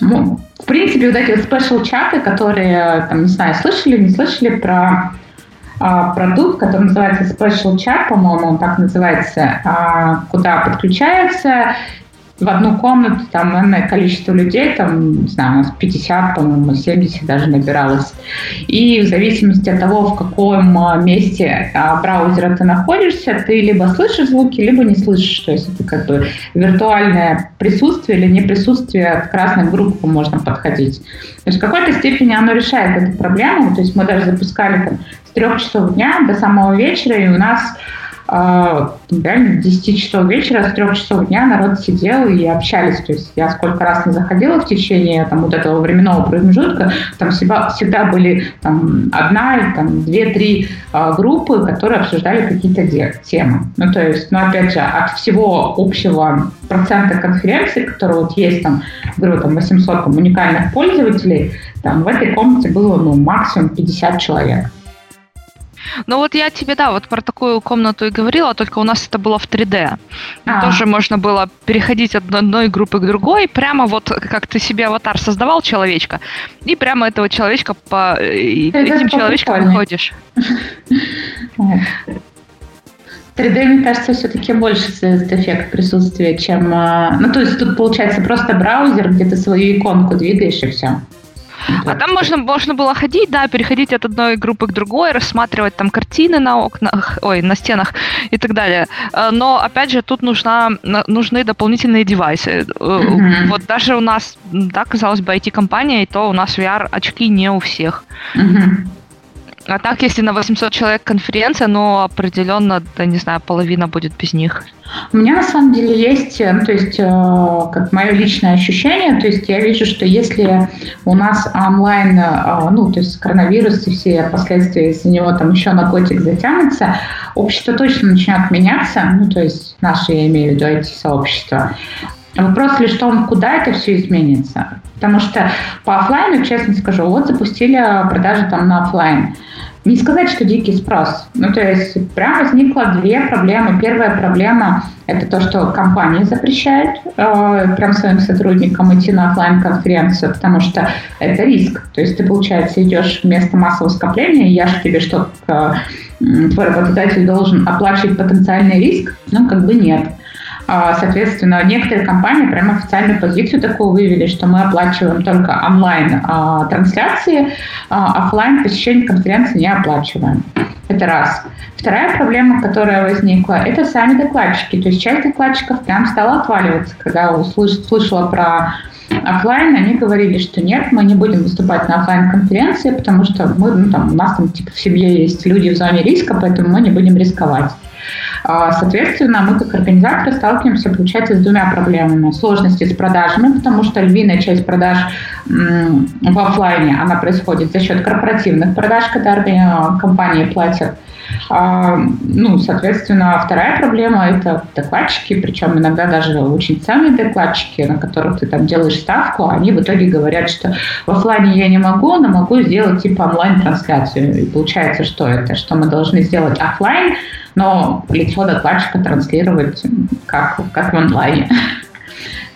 Ну, в принципе, вот эти вот спешл-чаты, которые, там, не знаю, слышали, не слышали про продукт, который называется Special Chat, по-моему, он так называется, а, куда подключается в одну комнату там энное количество людей, там, не знаю, у нас 50, по-моему, 70 даже набиралось. И в зависимости от того, в каком а, месте браузера ты находишься, ты либо слышишь звуки, либо не слышишь. То есть это как бы виртуальное присутствие или неприсутствие к разным группам можно подходить. То есть в какой-то степени оно решает эту проблему. То есть мы даже запускали там, трех часов дня до самого вечера, и у нас э, реально 10 часов вечера, с 3 часов дня народ сидел и общались. То есть я сколько раз не заходила в течение там, вот этого временного промежутка, там всегда, всегда были там, одна, там, две-три э, группы, которые обсуждали какие-то темы. Ну, то есть, ну, опять же, от всего общего процента конференции, который вот есть там, говорю, там 800 там, уникальных пользователей, там в этой комнате было ну, максимум 50 человек. Ну вот я тебе, да, вот про такую комнату и говорила, только у нас это было в 3D. А. Тоже можно было переходить от одной группы к другой, прямо вот как ты себе аватар создавал человечка, и прямо этого человечка по это этим человечком выходишь. 3D, мне кажется, все-таки больше эффект присутствия, чем... А, ну, то есть тут получается просто браузер, где ты свою иконку двигаешь и все. А там можно, можно было ходить, да, переходить от одной группы к другой, рассматривать там картины на окнах, ой, на стенах и так далее. Э, но, опять же, тут нужна, нужны дополнительные девайсы. Mm-hmm. Вот даже у нас, да, казалось бы, IT-компания, и то у нас VR-очки не у всех. Mm-hmm. А так, если на 800 человек конференция, ну, определенно, да, не знаю, половина будет без них. У меня на самом деле есть, э, ну, то есть, э, как мое личное ощущение, то есть я вижу, что если у нас онлайн, э, ну, то есть коронавирус и все последствия из-за него там еще на котик затянется, общество точно начнет меняться, ну, то есть наше, я имею в виду, IT-сообщество. Вопрос лишь в том, куда это все изменится. Потому что по офлайну, честно скажу, вот запустили продажи там на офлайн. Не сказать, что дикий спрос. Ну, то есть прям возникло две проблемы. Первая проблема – это то, что компании запрещают э, прям своим сотрудникам идти на офлайн конференцию потому что это риск. То есть ты, получается, идешь в место массового скопления, я же тебе что, э, твой работодатель должен оплачивать потенциальный риск? Ну, как бы нет. А, соответственно, некоторые компании прямо официальную позицию такую вывели, что мы оплачиваем только онлайн а, а офлайн посещение конференции не оплачиваем. Это раз. Вторая проблема, которая возникла, это сами докладчики. То есть часть докладчиков прям стала отваливаться, когда услыш, слышала про офлайн, они говорили, что нет, мы не будем выступать на офлайн конференции, потому что мы, ну, там, у нас там типа в семье есть люди в зоне риска, поэтому мы не будем рисковать. А, соответственно, мы как организаторы сталкиваемся, получается, с двумя проблемами. Сложности с продажами, потому что львиная часть продаж в офлайне, она происходит за счет корпоративных продаж, когда компании платят ну, соответственно, вторая проблема – это докладчики, причем иногда даже очень ценные докладчики, на которых ты там делаешь ставку, они в итоге говорят, что в офлайне я не могу, но могу сделать типа онлайн-трансляцию. И получается, что это? Что мы должны сделать офлайн, но лицо докладчика транслировать как, как в онлайне.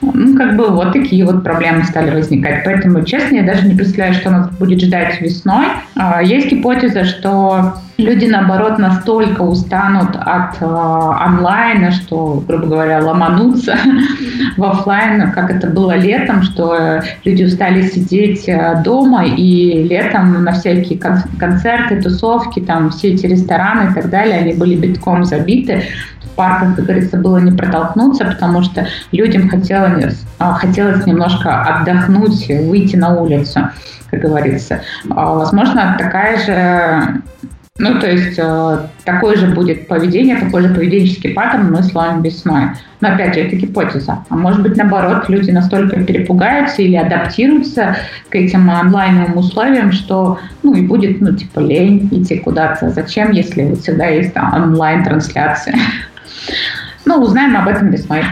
Ну, как бы вот такие вот проблемы стали возникать. Поэтому, честно, я даже не представляю, что нас будет ждать весной. А, есть гипотеза, что люди, наоборот, настолько устанут от э, онлайна, что, грубо говоря, ломанутся в офлайн, как это было летом, что люди устали сидеть э, дома, и летом на всякие кон- концерты, тусовки, там все эти рестораны и так далее, они были битком забиты. В парках, как говорится, было не протолкнуться, потому что людям хотелось, а, хотелось немножко отдохнуть, выйти на улицу, как говорится. А, возможно, такая же ну, то есть э, такое же будет поведение, такой же поведенческий паттерн мы словим весной. Но опять же, это гипотеза. А может быть, наоборот, люди настолько перепугаются или адаптируются к этим онлайновым условиям, что, ну, и будет, ну, типа, лень идти куда-то. Зачем, если всегда есть там онлайн-трансляция? Ну, узнаем об этом весной.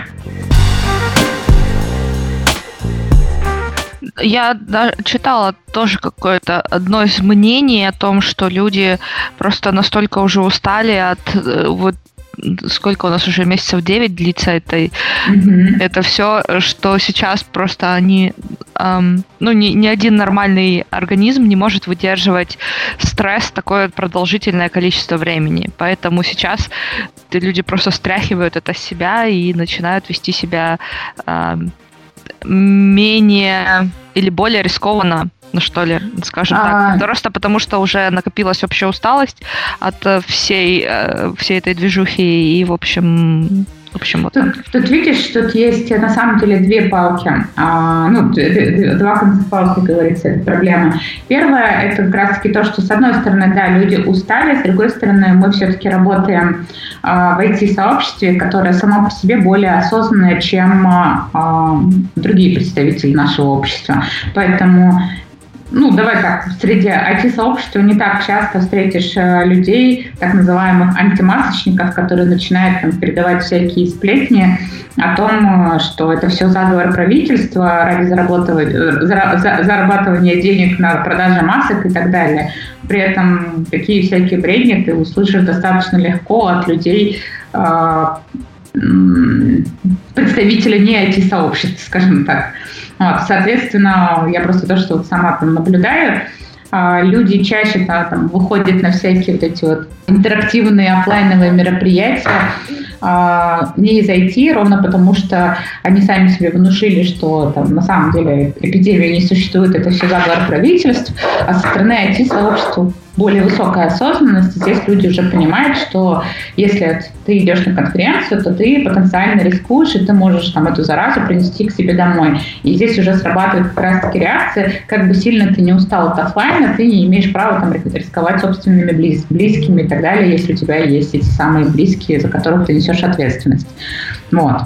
Я читала тоже какое-то одно из мнений о том, что люди просто настолько уже устали от э, вот сколько у нас уже месяцев 9 длится это, mm-hmm. это все, что сейчас просто они, эм, ну, ни, ни один нормальный организм не может выдерживать стресс такое продолжительное количество времени. Поэтому сейчас люди просто стряхивают это с себя и начинают вести себя эм, менее или более рискованно, ну что ли, скажем а... так. Просто потому что уже накопилась общая усталость от э, всей, э, всей этой движухи и, в общем, в общем, вот тут, тут видишь, тут есть на самом деле две палки, а, ну, два конца палки, говорится, эта проблема. Первое, это как раз-таки то, что с одной стороны, да, люди устали, с другой стороны, мы все-таки работаем а, в IT-сообществе, которое само по себе более осознанное, чем а, другие представители нашего общества. Поэтому ну, давай так, среди IT-сообщества не так часто встретишь э, людей, так называемых антимасочников, которые начинают там, передавать всякие сплетни о том, э, что это все заговор правительства ради э, зарабатывания денег на продаже масок и так далее. При этом такие всякие бредни ты услышишь достаточно легко от людей, представителя не IT-сообщества, скажем так. Вот, соответственно, я просто то, что вот сама там наблюдаю, а, люди чаще да, там, выходят на всякие вот эти вот интерактивные офлайновые мероприятия, а, не IT, ровно потому что они сами себе внушили, что там, на самом деле эпидемия не существует, это все заговор правительств, а со стороны IT-сообщества более высокая осознанность. Здесь люди уже понимают, что если ты идешь на конференцию, то ты потенциально рискуешь, и ты можешь там эту заразу принести к себе домой. И здесь уже срабатывает как раз-таки реакция, как бы сильно ты не устал от офлайна, ты не имеешь права там рисковать собственными близ, близкими и так далее, если у тебя есть эти самые близкие, за которых ты несешь ответственность. Вот.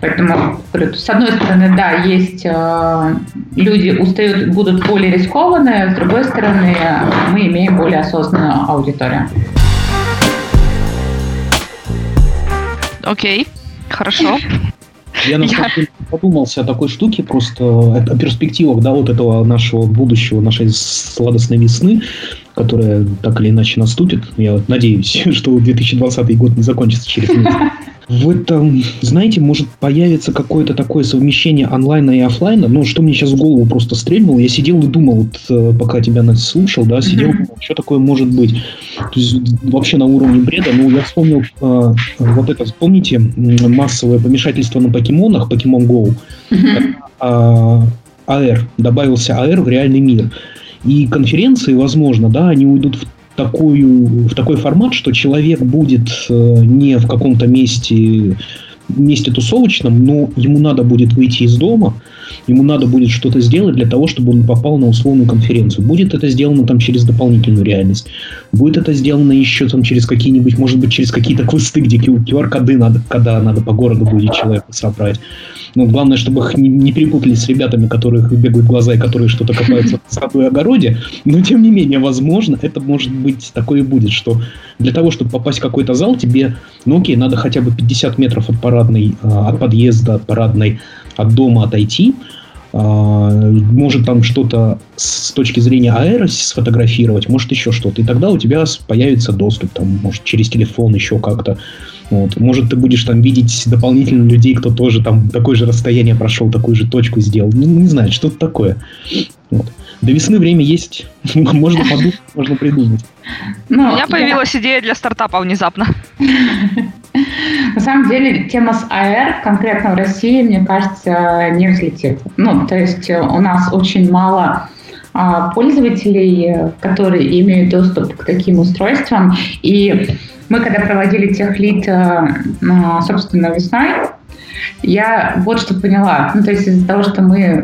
Поэтому, с одной стороны, да, есть э, люди устают, будут более рискованные, с другой стороны, мы имеем более осознанную аудиторию. Окей, хорошо. Я на самом деле подумался о такой штуке, просто о перспективах да, вот этого нашего будущего, нашей сладостной весны, которая так или иначе наступит. Я надеюсь, что 2020 год не закончится через месяц. В этом, знаете, может появиться какое-то такое совмещение онлайна и офлайна. Ну, что мне сейчас в голову просто стрельнуло. Я сидел и думал, вот, э, пока тебя нас слушал, да, сидел, mm-hmm. что такое может быть. То есть вообще на уровне бреда. Ну, я вспомнил э, вот это, помните, массовое помешательство на покемонах, Pokemon Go. Mm-hmm. А, АР, добавился АР в реальный мир. И конференции, возможно, да, они уйдут в такую, в такой формат, что человек будет э, не в каком-то месте, месте тусовочном, но ему надо будет выйти из дома, ему надо будет что-то сделать для того, чтобы он попал на условную конференцию. Будет это сделано там через дополнительную реальность. Будет это сделано еще там через какие-нибудь, может быть, через какие-то квесты, где QR-коды надо, когда надо по городу будет человека собрать. Но главное, чтобы их не, не перепутали с ребятами, которых бегают глаза и которые что-то копаются в саду и огороде. Но, тем не менее, возможно, это может быть такое и будет, что для того, чтобы попасть в какой-то зал, тебе, ну окей, надо хотя бы 50 метров от парадной, а, от подъезда, от парадной, от дома отойти, может там что-то с точки зрения AR сфотографировать, может еще что-то. И тогда у тебя появится доступ, там, может, через телефон еще как-то. Вот. Может, ты будешь там видеть дополнительно людей, кто тоже там такое же расстояние прошел, такую же точку сделал. Ну, не знаю, что-то такое. Вот. До весны время есть. можно подумать, можно придумать. Ну, У меня появилась идея для стартапа внезапно. На самом деле, тема с AR конкретно в России, мне кажется, не взлетит. Ну, то есть у нас очень мало пользователей, которые имеют доступ к таким устройствам. И мы, когда проводили тех лид, э, собственно, весной, я вот что поняла. Ну, то есть из-за того, что мы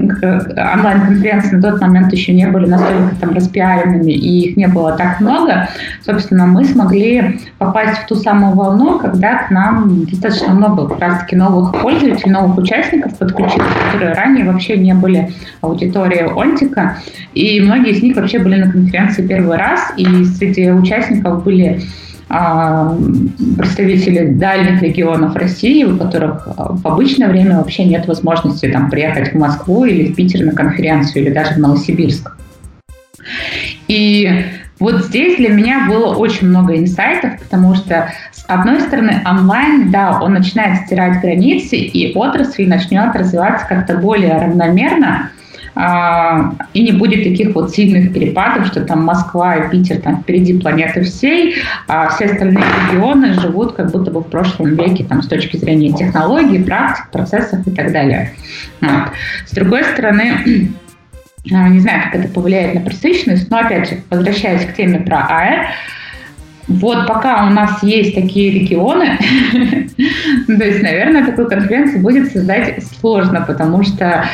онлайн-конференции на тот момент еще не были настолько там распиаренными, и их не было так много, собственно, мы смогли попасть в ту самую волну, когда к нам достаточно много как раз-таки новых пользователей, новых участников подключилось, которые ранее вообще не были аудиторией Онтика, и многие из них вообще были на конференции первый раз, и среди участников были представители дальних регионов России, у которых а, в обычное время вообще нет возможности там, приехать в Москву или в Питер на конференцию, или даже в Новосибирск. И вот здесь для меня было очень много инсайтов, потому что, с одной стороны, онлайн, да, он начинает стирать границы, и отрасль начнет развиваться как-то более равномерно, а, и не будет таких вот сильных перепадов, что там Москва и Питер там впереди планеты всей, а все остальные регионы живут как будто бы в прошлом веке там с точки зрения технологий, практик, процессов и так далее. Вот. С другой стороны, а, не знаю, как это повлияет на пресыщенность, но опять же, возвращаясь к теме про АЭР, вот пока у нас есть такие регионы, то есть, наверное, такую конференцию будет создать сложно, потому что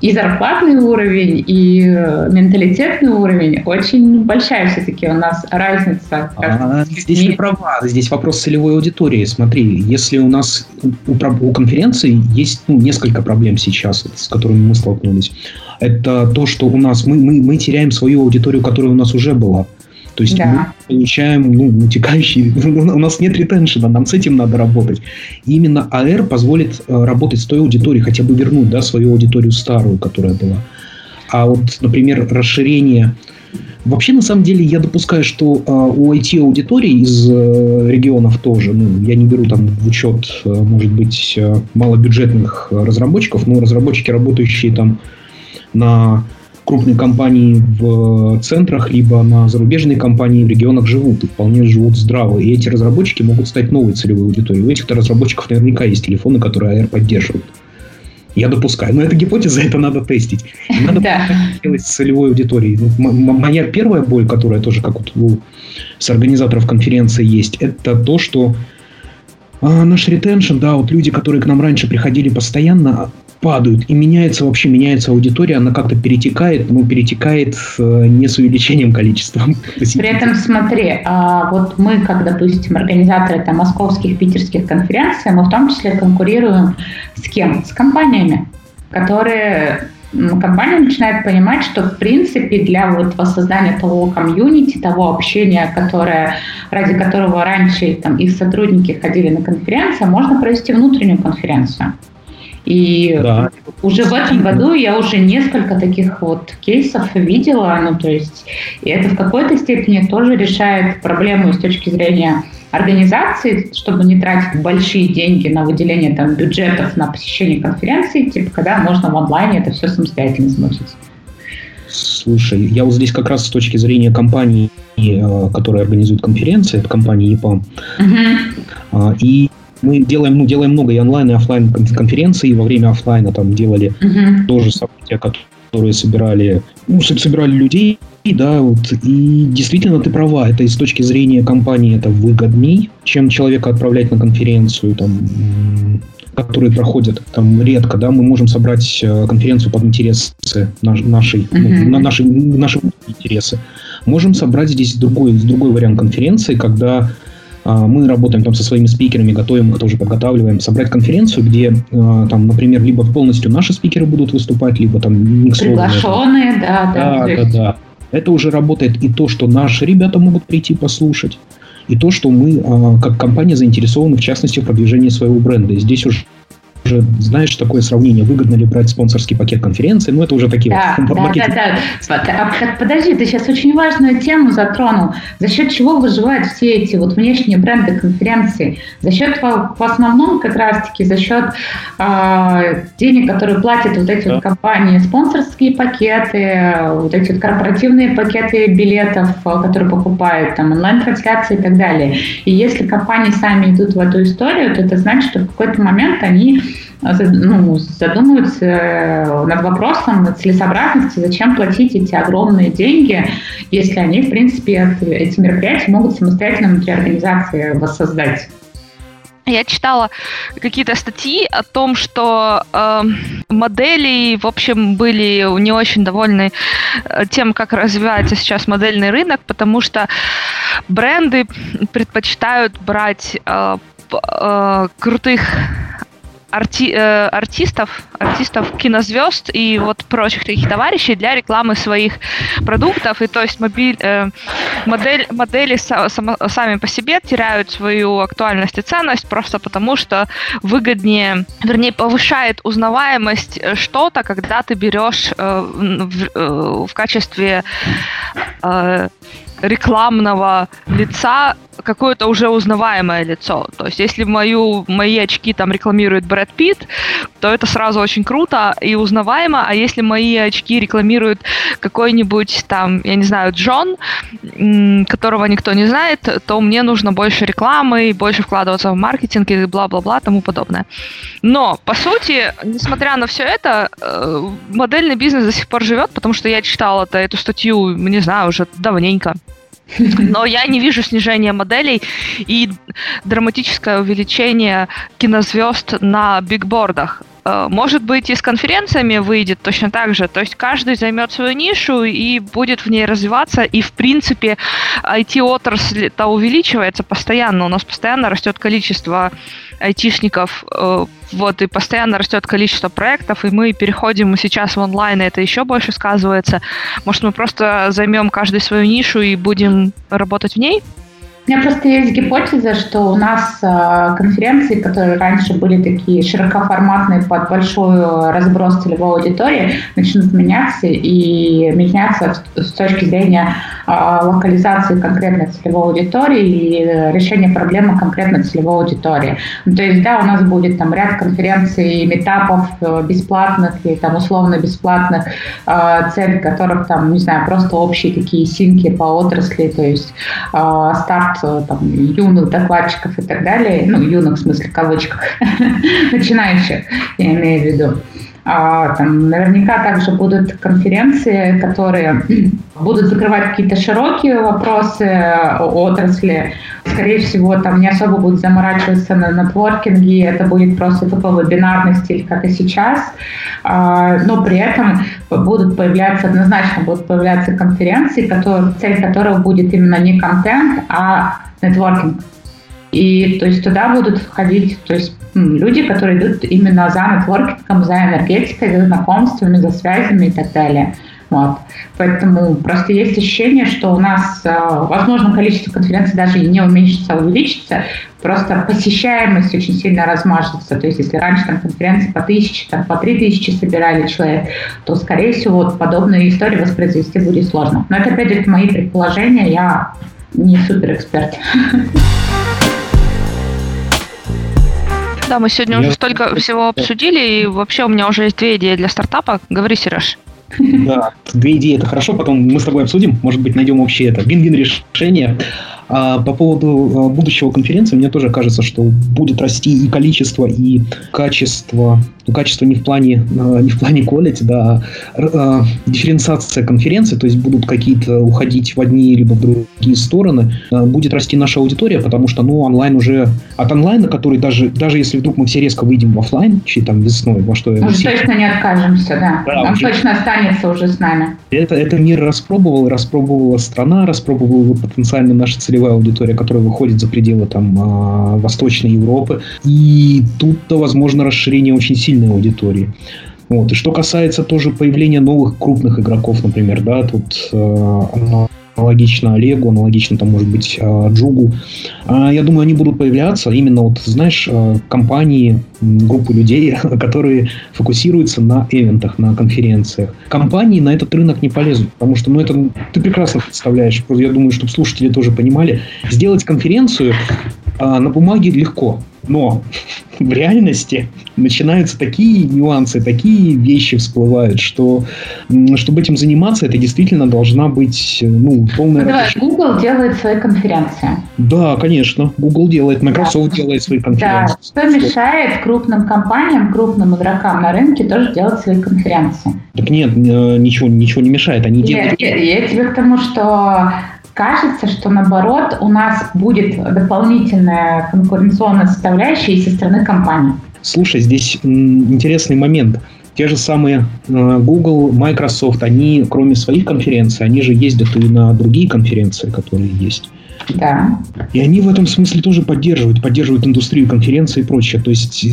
и зарплатный уровень, и э, менталитетный уровень очень большая все-таки у нас разница. А, здесь не права, здесь вопрос целевой аудитории. Смотри, если у нас у, у конференции есть ну, несколько проблем сейчас, с которыми мы столкнулись. Это то, что у нас мы, мы, мы теряем свою аудиторию, которая у нас уже была. То есть да. мы получаем ну, утекающий... У нас нет ретеншена, нам с этим надо работать. И именно AR позволит э, работать с той аудиторией, хотя бы вернуть да, свою аудиторию старую, которая была. А вот, например, расширение... Вообще, на самом деле, я допускаю, что э, у IT-аудитории из э, регионов тоже, ну, я не беру там в учет, э, может быть, э, малобюджетных разработчиков, но разработчики, работающие там на крупные компании в центрах, либо на зарубежные компании в регионах живут и вполне живут здраво. И эти разработчики могут стать новой целевой аудиторией. У этих разработчиков наверняка есть телефоны, которые AR поддерживают. Я допускаю. Но это гипотеза, это надо тестить. Надо делать с целевой аудиторией. Ну, моя первая боль, которая тоже как у с организаторов конференции есть, это то, что а, наш ретеншн, да, вот люди, которые к нам раньше приходили постоянно, падают. И меняется вообще, меняется аудитория, она как-то перетекает, но перетекает э, не с увеличением количества. При этом смотри, а вот мы, как, допустим, организаторы там, московских, питерских конференций, мы в том числе конкурируем с кем? С компаниями, которые компания начинает понимать, что в принципе для вот воссоздания того комьюнити, того общения, которое, ради которого раньше там, их сотрудники ходили на конференции, можно провести внутреннюю конференцию. И да. уже в этом году я уже несколько таких вот кейсов видела, ну то есть и это в какой-то степени тоже решает проблему с точки зрения организации, чтобы не тратить большие деньги на выделение там бюджетов на посещение конференции, типа когда можно в онлайне это все самостоятельно смотреть. Слушай, я вот здесь как раз с точки зрения компании, э, которая организует конференции, это компания EPAM, uh-huh. и мы делаем, ну, делаем много и онлайн, и офлайн конференций. Во время офлайна там делали uh-huh. тоже события, которые собирали, ну, собирали людей, да, вот. И действительно ты права, это с точки зрения компании это выгодней, чем человека отправлять на конференцию, там, которые проходят там редко, да, мы можем собрать э, конференцию под интересы нашей, uh-huh. ну, на наши, наши интересы. Можем собрать здесь другой, другой вариант конференции, когда мы работаем там со своими спикерами, готовим их тоже, подготавливаем. Собрать конференцию, где а, там, например, либо полностью наши спикеры будут выступать, либо там Приглашенные, да, да. Да, да, да. Это уже работает и то, что наши ребята могут прийти послушать, и то, что мы а, как компания заинтересованы, в частности, в продвижении своего бренда. И здесь уже уже знаешь такое сравнение, выгодно ли брать спонсорский пакет конференции, ну это уже такие да, вот да, да, да. А, подожди, ты сейчас очень важную тему затронул. За счет чего выживают все эти вот внешние бренды конференции? За счет, в основном, как раз-таки, за счет э, денег, которые платят вот эти да. вот компании, спонсорские пакеты, вот эти вот корпоративные пакеты билетов, которые покупают, там, онлайн-трансляции и так далее. И если компании сами идут в эту историю, то это значит, что в какой-то момент они ну, задумываются э, над вопросом целесообразности, зачем платить эти огромные деньги, если они, в принципе, эти мероприятия могут самостоятельно внутри организации воссоздать. Я читала какие-то статьи о том, что э, модели, в общем, были не очень довольны э, тем, как развивается сейчас модельный рынок, потому что бренды предпочитают брать э, э, крутых арти, э, артистов, артистов, кинозвезд и вот прочих таких товарищей для рекламы своих продуктов. И то есть мобиль, э, модель, модели са, сам, сами по себе теряют свою актуальность и ценность просто потому, что выгоднее, вернее, повышает узнаваемость что-то, когда ты берешь э, в, э, в качестве э, рекламного лица какое-то уже узнаваемое лицо. То есть, если мою, мои очки там рекламирует Брэд Питт, то это сразу очень круто и узнаваемо, а если мои очки рекламирует какой-нибудь там, я не знаю, Джон, которого никто не знает, то мне нужно больше рекламы, больше вкладываться в маркетинг и бла-бла-бла, тому подобное. Но, по сути, несмотря на все это, э, модельный бизнес до сих пор живет, потому что я читала эту статью, не знаю, уже давненько. Но я не вижу снижения моделей и драматическое увеличение кинозвезд на бигбордах. Э, может быть, и с конференциями выйдет точно так же. То есть каждый займет свою нишу и будет в ней развиваться. И, в принципе, IT-отрасль-то увеличивается постоянно. У нас постоянно растет количество айтишников, э, вот, и постоянно растет количество проектов, и мы переходим сейчас в онлайн, и это еще больше сказывается. Может, мы просто займем каждый свою нишу и будем работать в ней? У меня просто есть гипотеза, что у нас э, конференции, которые раньше были такие широкоформатные под большой разброс целевой аудитории, начнут меняться и меняться с, точки зрения э, локализации конкретной целевой аудитории и решения проблемы конкретной целевой аудитории. Ну, то есть, да, у нас будет там ряд конференций, метапов э, бесплатных и там условно бесплатных, э, цель которых там, не знаю, просто общие такие синки по отрасли, то есть э, там, юных докладчиков и так далее, ну, юных в смысле кавычках, начинающих, я имею в виду. А, там наверняка также будут конференции, которые будут закрывать какие-то широкие вопросы отрасли. Скорее всего, там не особо будут заморачиваться на нетворкинге, это будет просто тупо вебинарный стиль, как и сейчас. А, но при этом будут появляться, однозначно будут появляться конференции, которые, цель которых будет именно не контент, а нетворкинг. И то есть туда будут входить то есть, люди, которые идут именно за нетворкингом, за энергетикой, за знакомствами, за связями и так далее. Вот. Поэтому просто есть ощущение, что у нас, э, возможно, количество конференций даже не уменьшится, а увеличится, просто посещаемость очень сильно размажется. То есть если раньше там конференции по тысяче, там, по три тысячи собирали человек, то, скорее всего, вот подобную историю воспроизвести будет сложно. Но это, опять же, мои предположения, я не супер эксперт. Да, мы сегодня уже столько всего обсудили, и вообще у меня уже есть две идеи для стартапа. Говори, Сереж. Да, две идеи это хорошо, потом мы с тобой обсудим, может быть, найдем общее это вин-вин решение. А по поводу а, будущего конференции, мне тоже кажется, что будет расти и количество, и качество. Ну, качество не в плане, а, не в плане quality, да, а дифференциация конференции, то есть будут какие-то уходить в одни либо в другие стороны. Будет расти наша аудитория, потому что, ну, онлайн уже... От онлайна, который даже, даже если вдруг мы все резко выйдем в офлайн, чьи там весной, во что... Мы все... точно не откажемся, да. да Он уже... точно останется уже с нами. Это, это мир распробовал, распробовала страна, распробовала потенциально наша целевая целевая аудитория, которая выходит за пределы там а, Восточной Европы. И тут-то возможно расширение очень сильной аудитории. Вот. И что касается тоже появления новых крупных игроков, например, да, тут э, аналогично Олегу, аналогично, там, может быть, а, Джугу. А, я думаю, они будут появляться именно, вот, знаешь, а, компании, группы людей, которые фокусируются на ивентах, на конференциях. Компании на этот рынок не полезут, потому что, ну, это ты прекрасно представляешь. Я думаю, чтобы слушатели тоже понимали. Сделать конференцию на бумаге легко, но в реальности начинаются такие нюансы, такие вещи всплывают, что чтобы этим заниматься, это действительно должна быть ну, полная... Ну, давай, Google делает свои конференции. Да, конечно. Google делает, Microsoft да. делает свои конференции. Да, что мешает крупным компаниям, крупным игрокам на рынке тоже делать свои конференции? Так нет, ничего, ничего не мешает. Они нет, делают... я, я тебе к тому, что кажется, что наоборот у нас будет дополнительная конкуренционная составляющая и со стороны компании. Слушай, здесь интересный момент. Те же самые э, Google, Microsoft, они, кроме своих конференций, они же ездят и на другие конференции, которые есть. Да. И они в этом смысле тоже поддерживают, поддерживают индустрию конференции и прочее. То есть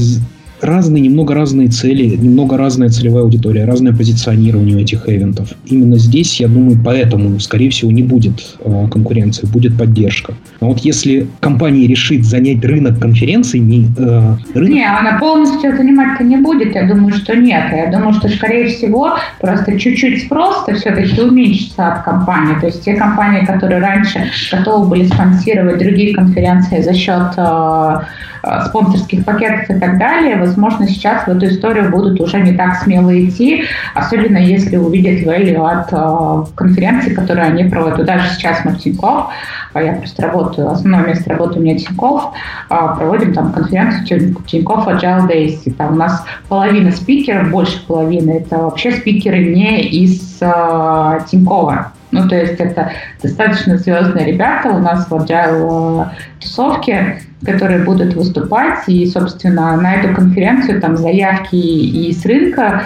разные, немного разные цели, немного разная целевая аудитория, разное позиционирование этих ивентов. Именно здесь, я думаю, поэтому, скорее всего, не будет э, конкуренции, будет поддержка. Но вот если компания решит занять рынок конференций, не э, рынок... Не, она полностью занимать-то не будет, я думаю, что нет. Я думаю, что, скорее всего, просто чуть-чуть спрос-то все-таки уменьшится от компании. То есть те компании, которые раньше готовы были спонсировать другие конференции за счет э, Э, спонсорских пакетов и так далее, возможно, сейчас в эту историю будут уже не так смело идти, особенно если увидят value от э, конференций, которые они проводят. Даже сейчас мы в Тинькофф, а я просто работаю, основное место работы у меня Тинькофф, э, проводим там конференцию Тинькофф Agile Days. И там у нас половина спикеров, больше половины, это вообще спикеры не из э, Тинькова. Ну, то есть это достаточно звездные ребята у нас в Agile тусовке, которые будут выступать. И, собственно, на эту конференцию там заявки и с рынка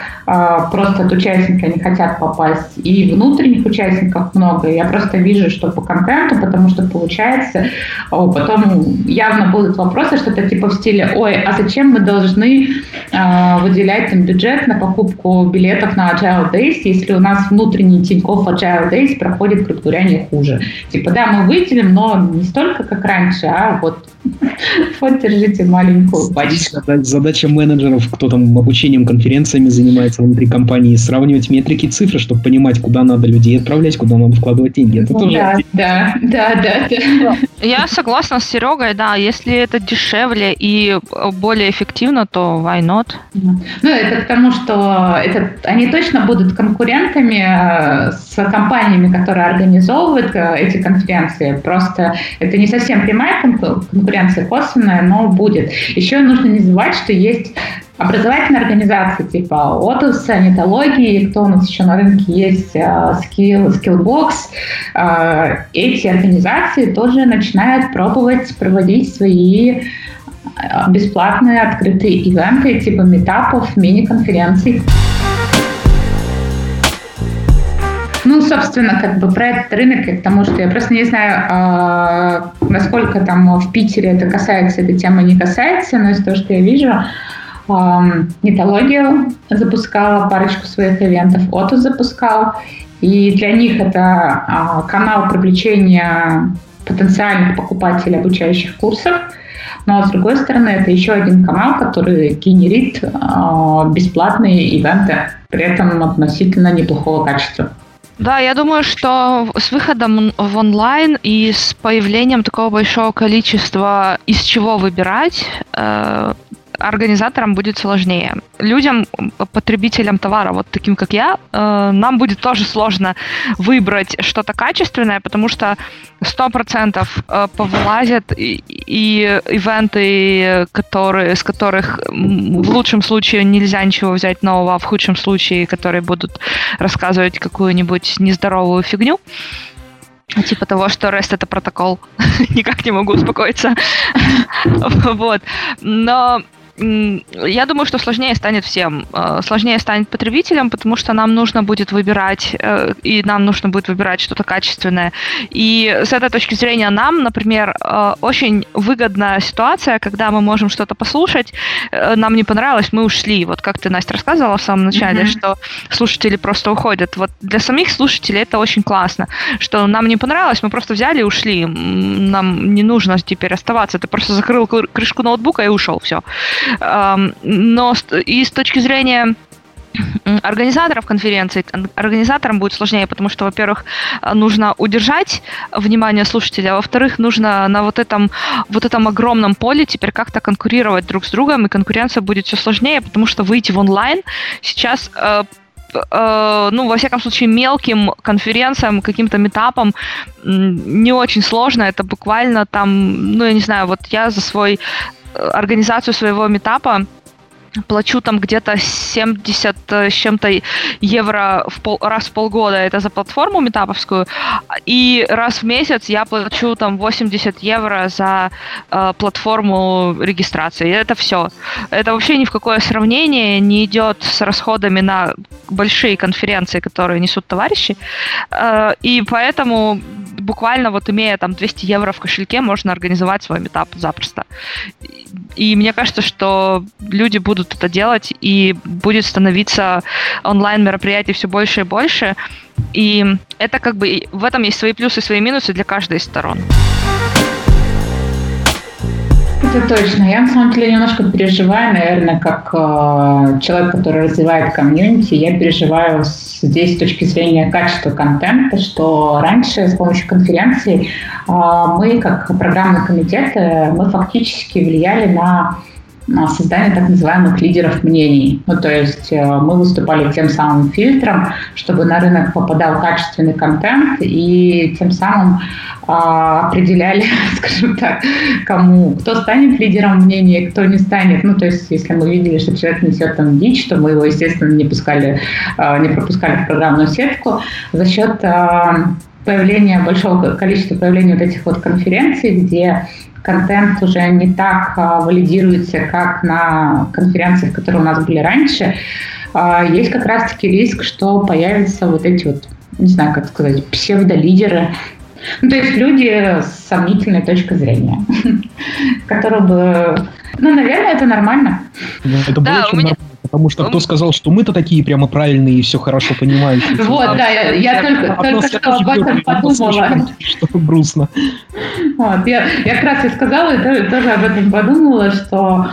просто от участника не хотят попасть, и внутренних участников много. Я просто вижу, что по контенту, потому что получается, а, потом явно будут вопросы, что-то типа в стиле, ой, а зачем мы должны а, выделять там бюджет на покупку билетов на Agile Days, если у нас внутренний Тинькофф Agile Days проходит, грубо говоря, не хуже. Типа, да, мы выделим, но не столько, как раньше, а вот вот маленькую пачку. Задача менеджеров, кто там обучением, конференциями занимается внутри компании, сравнивать метрики и цифры, чтобы понимать, куда надо людей отправлять, куда надо вкладывать деньги. Это ну, тоже да, да, да, да, да. Я согласна с Серегой, да, если это дешевле и более эффективно, то why not? Ну, это потому, что это, они точно будут конкурентами э, с компаниями, которые организовывают э, эти конференции. Просто это не совсем прямая конкуренция, косвенная, но будет. Еще нужно не забывать, что есть образовательные организации типа Отуса, Нетологии, кто у нас еще на рынке есть, Skill, Skillbox. А, эти организации тоже начинают пробовать проводить свои а, бесплатные открытые ивенты типа метапов, мини-конференций. Ну, собственно, как бы про этот рынок, к тому, что я просто не знаю, а, насколько там в Питере это касается, эта тема не касается, но из того, что я вижу, Нетологию запускала парочку своих ивентов, Отус запускал, и для них это а, канал привлечения потенциальных покупателей обучающих курсов, но с другой стороны, это еще один канал, который генерит а, бесплатные ивенты, при этом относительно неплохого качества. Да, я думаю, что с выходом в онлайн и с появлением такого большого количества из чего выбирать, э, организаторам будет сложнее. Людям, потребителям товара, вот таким как я, э, нам будет тоже сложно выбрать что-то качественное, потому что 100% э, повылазят и, и ивенты, которые, с которых в лучшем случае нельзя ничего взять нового, а в худшем случае, которые будут рассказывать какую-нибудь нездоровую фигню. Типа того, что REST это протокол. Никак не могу успокоиться. вот. Но я думаю, что сложнее станет всем. Э, сложнее станет потребителям, потому что нам нужно будет выбирать, э, и нам нужно будет выбирать что-то качественное. И с этой точки зрения нам, например, э, очень выгодная ситуация, когда мы можем что-то послушать, нам не понравилось, мы ушли. Вот как ты, Настя, рассказывала в самом начале, mm-hmm. что слушатели просто уходят. Вот для самих слушателей это очень классно, что нам не понравилось, мы просто взяли и ушли. Нам не нужно теперь оставаться. Ты просто закрыл крышку ноутбука и ушел, все. Но и с точки зрения организаторов конференции, организаторам будет сложнее, потому что, во-первых, нужно удержать внимание слушателя, а во-вторых, нужно на вот этом, вот этом огромном поле теперь как-то конкурировать друг с другом, и конкуренция будет все сложнее, потому что выйти в онлайн сейчас э, э, ну, во всяком случае, мелким конференциям, каким-то метапам не очень сложно. Это буквально там, ну, я не знаю, вот я за свой организацию своего метапа плачу там где-то 70 э, с чем-то евро в пол, раз в полгода, это за платформу метаповскую, и раз в месяц я плачу там 80 евро за э, платформу регистрации. И это все. Это вообще ни в какое сравнение не идет с расходами на большие конференции, которые несут товарищи. Э, и поэтому буквально вот имея там 200 евро в кошельке, можно организовать свой метап запросто. И мне кажется, что люди будут это делать, и будет становиться онлайн-мероприятий все больше и больше. И это как бы в этом есть свои плюсы и свои минусы для каждой из сторон. Это точно. Я на самом деле немножко переживаю, наверное, как э, человек, который развивает комьюнити, я переживаю здесь с точки зрения качества контента, что раньше с помощью конференций э, мы, как программный комитет, э, мы фактически влияли на создание так называемых лидеров мнений. Ну, то есть э, мы выступали тем самым фильтром, чтобы на рынок попадал качественный контент, и тем самым а, определяли, скажем так, кому, кто станет лидером мнения, кто не станет. Ну, то есть, если мы видели, что человек несет там дичь, то мы его, естественно, не пускали, а, не пропускали в программную сетку. За счет а, появления большого количества появления вот этих вот конференций, где контент уже не так а, валидируется, как на конференциях, которые у нас были раньше, а, есть как раз-таки риск, что появятся вот эти вот, не знаю, как сказать, псевдолидеры, ну, то есть люди с сомнительной точкой зрения, которые бы... Ну, наверное, это нормально. Это да, у меня... Потому что кто сказал, что мы-то такие прямо правильные и все хорошо понимающие. Вот, да, я, я только, только что об этом подумала. Что грустно. Вот, я, я как раз и сказала, и тоже, тоже об этом подумала, что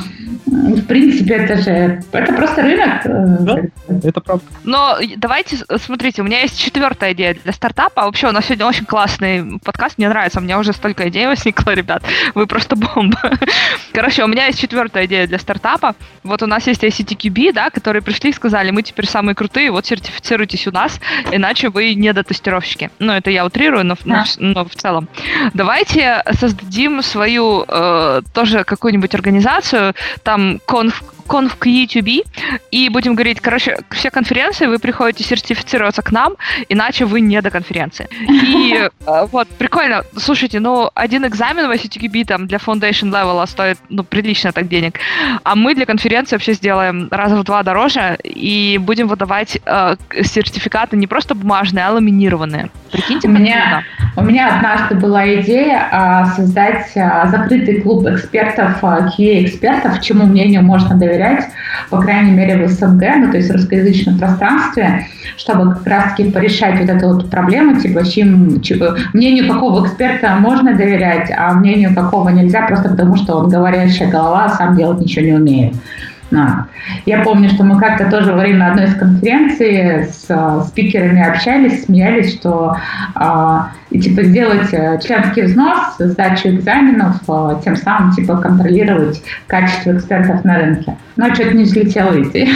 в принципе, это же это просто рынок. Да, это правда. Но давайте, смотрите, у меня есть четвертая идея для стартапа. Вообще, у нас сегодня очень классный подкаст, мне нравится. У меня уже столько идей возникло, ребят. Вы просто бомба. Короче, у меня есть четвертая идея для стартапа. Вот у нас есть ICTQB, да, которые пришли и сказали, мы теперь самые крутые, вот сертифицируйтесь у нас, иначе вы не дотестировщики. Ну, это я утрирую, но, но, но в целом. Давайте создадим свою э, тоже какую-нибудь организацию, там конф конф к YouTube, и будем говорить, короче, все конференции вы приходите сертифицироваться к нам, иначе вы не до конференции. И э, вот, прикольно. Слушайте, ну, один экзамен в ICTQB там для foundation level стоит, ну, прилично так денег, а мы для конференции вообще сделаем раза в два дороже и будем выдавать э, сертификаты не просто бумажные, а ламинированные. Прикиньте, у меня, у меня однажды была идея э, создать э, закрытый клуб экспертов, э, QA-экспертов, чему мнению можно доверять проверять, по крайней мере, в СНГ, ну, то есть в русскоязычном пространстве, чтобы как раз-таки порешать вот эту вот проблему, типа, чьим, мнению какого эксперта можно доверять, а мнению какого нельзя, просто потому что он говорящая голова, а сам делать ничего не умеет. А. Я помню, что мы как-то тоже во время одной из конференций с а, спикерами общались, смеялись, что и, типа сделать а, членский взнос, сдачу экзаменов, а, тем самым типа контролировать качество экспертов на рынке. Но что-то не взлетело идти.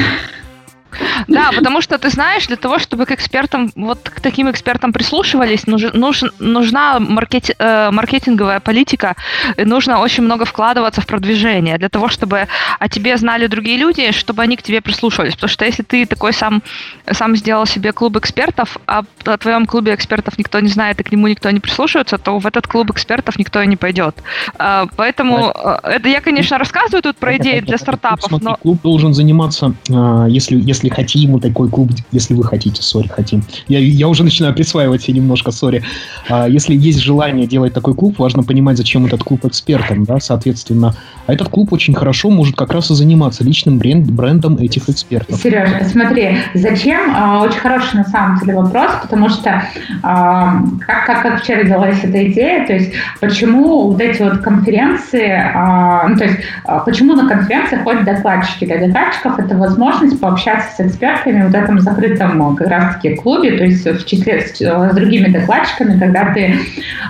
Да, потому что ты знаешь, для того, чтобы к экспертам, вот к таким экспертам прислушивались, нуж, нуж, нужна маркет, э, маркетинговая политика, и нужно очень много вкладываться в продвижение для того, чтобы о тебе знали другие люди, чтобы они к тебе прислушивались. Потому что если ты такой сам, сам сделал себе клуб экспертов, а о твоем клубе экспертов никто не знает и к нему никто не прислушивается, то в этот клуб экспертов никто и не пойдет. А, поэтому э, это я, конечно, рассказываю тут про идеи для стартапов, но... Клуб должен заниматься, а, если, если хотим мы такой клуб, если вы хотите, сори, хотим. Я, я уже начинаю присваивать себе немножко, сори. А, если есть желание делать такой клуб, важно понимать, зачем этот клуб экспертам, да, соответственно. А этот клуб очень хорошо может как раз и заниматься личным бренд, брендом этих экспертов. Сереж, смотри, зачем? А, очень хороший на самом деле вопрос, потому что как, как, как вчера родилась эта идея, то есть почему вот эти вот конференции, ну, то есть почему на конференции ходят докладчики? Для докладчиков это возможность пообщаться с экспертами в этом закрытом как раз-таки клубе, то есть в числе с, с другими докладчиками, когда ты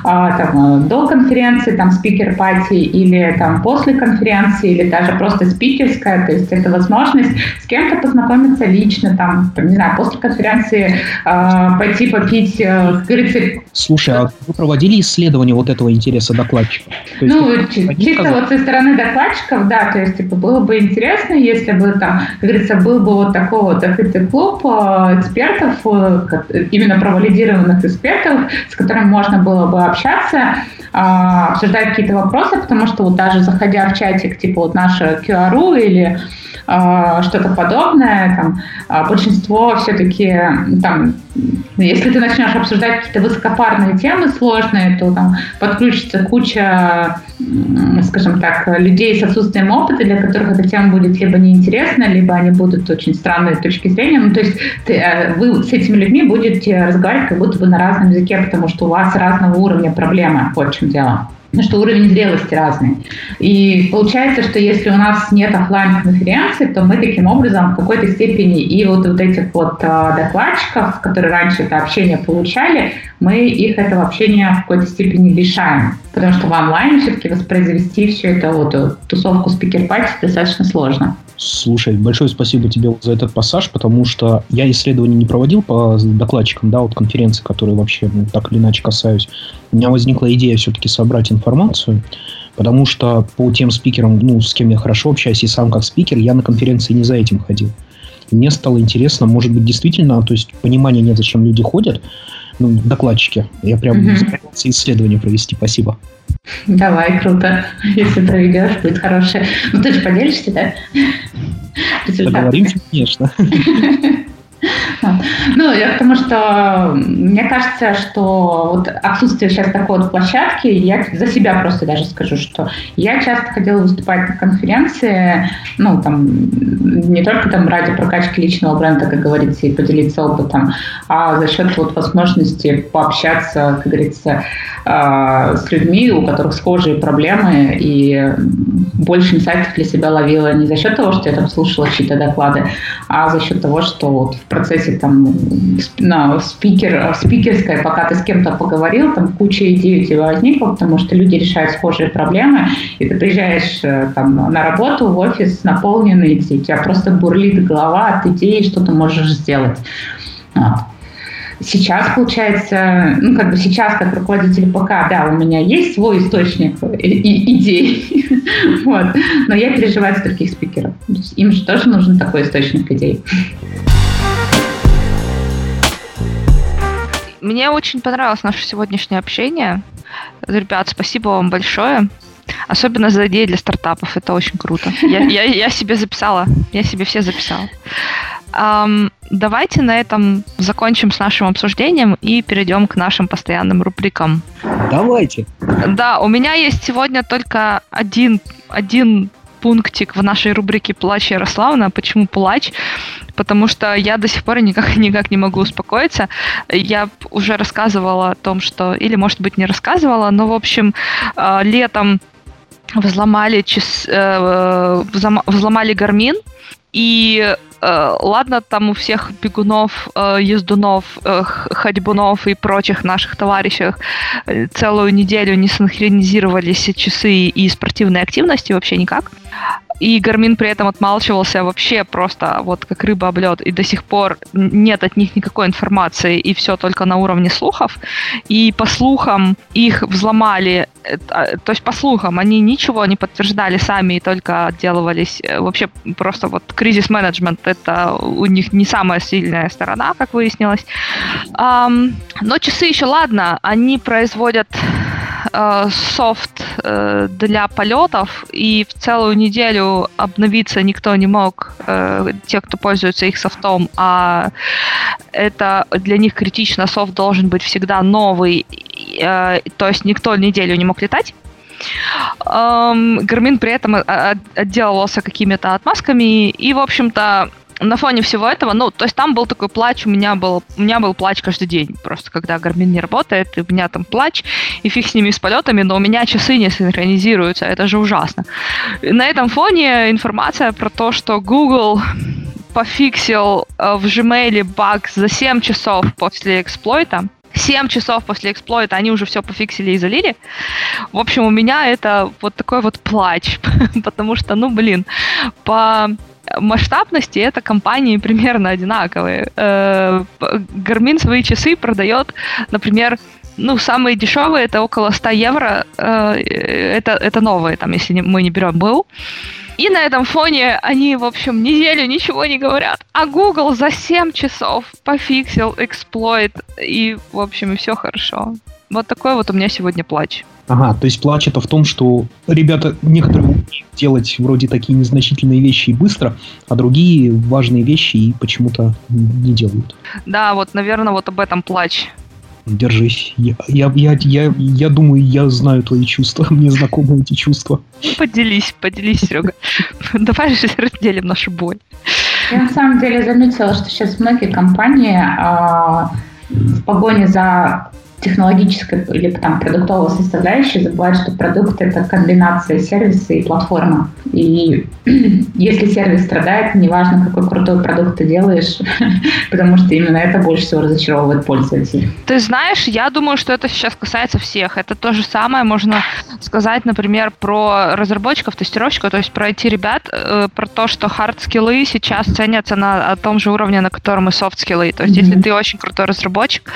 там, до конференции, там, спикер-пати или там после конференции, или даже просто спикерская, то есть это возможность с кем-то познакомиться лично, там, не знаю, после конференции э, пойти попить, э, как говорится... Слушай, а вы проводили исследование вот этого интереса докладчиков? ну, чисто вот со стороны докладчиков, да, то есть, типа, было бы интересно, если бы там, как говорится, был бы вот такой открытый клуб э, экспертов, э, именно провалидированных экспертов, с которыми можно было бы общаться, а, обсуждать какие-то вопросы, потому что вот даже заходя в чатик, типа вот наша QR или а, что-то подобное, там, а, большинство все-таки, там, если ты начнешь обсуждать какие-то высокопарные темы сложные, то там подключится куча, скажем так, людей с отсутствием опыта, для которых эта тема будет либо неинтересна, либо они будут очень странные точки зрения. Ну, то есть ты, э, вы с этими людьми будете разговаривать как будто бы на разном языке, потому что у вас разного уровня проблемы, в чем дело ну, что уровень зрелости разный. И получается, что если у нас нет офлайн конференции, то мы таким образом в какой-то степени и вот, вот этих вот а, докладчиков, которые раньше это общение получали, мы их этого общения в какой-то степени лишаем. Потому что в онлайне все-таки воспроизвести все это вот э, тусовку спикер-пати достаточно сложно. Слушай, большое спасибо тебе за этот пассаж, потому что я исследования не проводил по докладчикам, да, вот конференции, которые вообще ну, так или иначе касаюсь. У меня возникла идея все-таки собрать информацию, потому что по тем спикерам, ну, с кем я хорошо общаюсь, и сам как спикер, я на конференции не за этим ходил. Мне стало интересно, может быть, действительно, то есть понимания нет, зачем люди ходят, ну, докладчики. Я прям угу. исследование провести. Спасибо. Давай, круто. Если проведешь, будет хорошее. Ну, ты же поделишься, да? Договоримся, конечно. Ну, я потому что мне кажется, что вот отсутствие сейчас такой вот площадки, я за себя просто даже скажу, что я часто ходила выступать на конференции, ну, там, не только там ради прокачки личного бренда, как говорится, и поделиться опытом, а за счет вот возможности пообщаться, как говорится, а, с людьми, у которых схожие проблемы, и больше инсайтов для себя ловила не за счет того, что я там слушала чьи-то доклады, а за счет того, что вот в процессе там на спикер, спикерская, пока ты с кем-то поговорил, там куча идей у тебя возникла, потому что люди решают схожие проблемы, и ты приезжаешь э, там на работу, в офис наполненный, и у тебя просто бурлит голова от идей, что ты можешь сделать. Вот. Сейчас, получается, ну, как бы сейчас, как руководитель ПК, да, у меня есть свой источник идей, вот, но я переживаю за других спикеров. Им же тоже нужен такой источник идей. Мне очень понравилось наше сегодняшнее общение. Ребят, спасибо вам большое. Особенно за идеи для стартапов. Это очень круто. Я, я, я себе записала. Я себе все записала. Um, давайте на этом закончим с нашим обсуждением и перейдем к нашим постоянным рубрикам. Давайте. Да, у меня есть сегодня только один, один пунктик в нашей рубрике «Плач Ярославна». Почему плач? Потому что я до сих пор никак, никак не могу успокоиться. Я уже рассказывала о том, что... Или, может быть, не рассказывала, но, в общем, э, летом взломали, час, э, взломали гармин, и э, ладно, там у всех бегунов, э, ездунов, э, ходьбунов и прочих наших товарищей э, целую неделю не синхронизировались часы и спортивной активности вообще никак. И Гармин при этом отмалчивался вообще просто вот как рыба об лед, и до сих пор нет от них никакой информации, и все только на уровне слухов. И по слухам их взломали, э, а, то есть по слухам они ничего не подтверждали сами и только отделывались. Э, вообще просто вот кризис-менеджмент это у них не самая сильная сторона, как выяснилось. Но часы еще ладно, они производят э, софт э, для полетов, и в целую неделю обновиться никто не мог, э, те, кто пользуется их софтом, а это для них критично, софт должен быть всегда новый, то есть никто неделю не мог летать. Гармин при этом отделывался какими-то отмазками, и, в общем-то, на фоне всего этого, ну, то есть там был такой плач, у меня был, у меня был плач каждый день, просто когда Гармин не работает, и у меня там плач, и фиг с ними с полетами, но у меня часы не синхронизируются, это же ужасно. На этом фоне информация про то, что Google пофиксил э, в Gmail баг за 7 часов после эксплойта, 7 часов после эксплойта они уже все пофиксили и залили. В общем, у меня это вот такой вот плач, потому что, ну, блин, по масштабности это компании примерно одинаковые. Э, Garmin свои часы продает, например, ну, самые дешевые это около 100 евро. Э, это, это новые, там, если мы не берем БУ. И на этом фоне они, в общем, неделю ничего не говорят. А Google за 7 часов пофиксил эксплойт, и, в общем, и все хорошо. Вот такой вот у меня сегодня плач. Ага, то есть плач это в том, что ребята некоторые умеют делать вроде такие незначительные вещи и быстро, а другие важные вещи и почему-то не делают. Да, вот, наверное, вот об этом плач. Держись. Я, я, я, я, я думаю, я знаю твои чувства. Мне знакомы эти чувства. Поделись, поделись, Серега. Давай же разделим нашу боль. Я на самом деле заметила, что сейчас многие компании а, в погоне за технологической или там продуктовой составляющей забывать, что продукт — это комбинация сервиса и платформы. И если сервис страдает, неважно, какой крутой продукт ты делаешь, потому что именно это больше всего разочаровывает пользователей. Ты знаешь, я думаю, что это сейчас касается всех. Это то же самое можно сказать, например, про разработчиков, тестировщиков, то есть про эти ребят, э, про то, что хард-скиллы сейчас ценятся на том же уровне, на котором и софт-скиллы. То есть mm-hmm. если ты очень крутой разработчик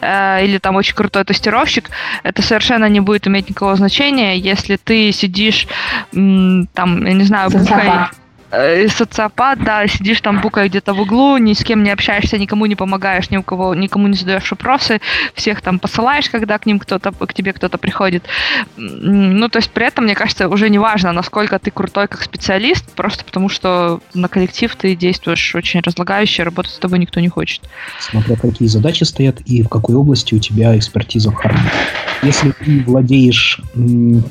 э, или там очень крутой тестировщик, это совершенно не будет иметь никакого значения, если ты сидишь там, я не знаю, бухай Э, социопат, да, сидишь там букой где-то в углу, ни с кем не общаешься, никому не помогаешь, ни у кого, никому не задаешь вопросы, всех там посылаешь, когда к ним кто-то, к тебе кто-то приходит. Ну, то есть при этом, мне кажется, уже не важно, насколько ты крутой как специалист, просто потому что на коллектив ты действуешь очень разлагающе, работать с тобой никто не хочет. Смотря какие задачи стоят и в какой области у тебя экспертиза в харде. Если ты владеешь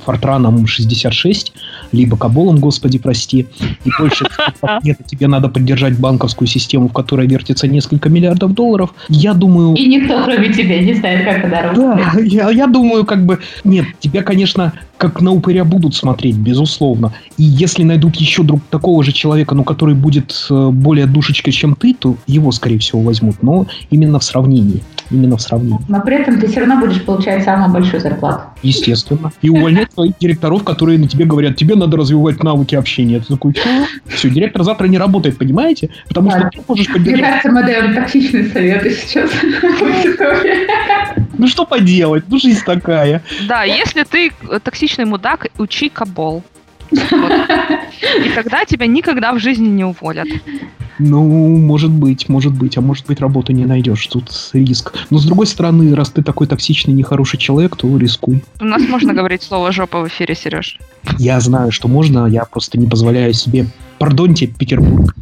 Фортраном 66, либо Каболом, господи, прости, и больше нет, тебе надо поддержать банковскую систему, в которой вертится несколько миллиардов долларов, я думаю... И никто, кроме тебя, не знает, как это. Да, я, я думаю, как бы... Нет, тебя, конечно, как на упыря будут смотреть, безусловно. И если найдут еще друг такого же человека, ну, который будет э, более душечкой, чем ты, то его, скорее всего, возьмут. Но именно в сравнении. Именно в сравнении. Но при этом ты все равно будешь получать самую большую зарплату. Естественно. И увольнять твоих директоров, которые на тебе говорят, тебе надо развивать навыки общения. Ты такой, что? Все, директор завтра не работает, понимаете? Потому что ты можешь поддержать... Мне кажется, мы даем токсичные советы сейчас Ну что поделать? Ну жизнь такая. Да, если ты токсичный мудак, учи кабол. И тогда тебя никогда в жизни не уволят. Ну, может быть, может быть, а может быть, работы не найдешь. Тут риск. Но с другой стороны, раз ты такой токсичный, нехороший человек, то рискуй. У нас можно говорить слово жопа в эфире, Сереж. Я знаю, что можно, я просто не позволяю себе. Пардоньте, Петербург.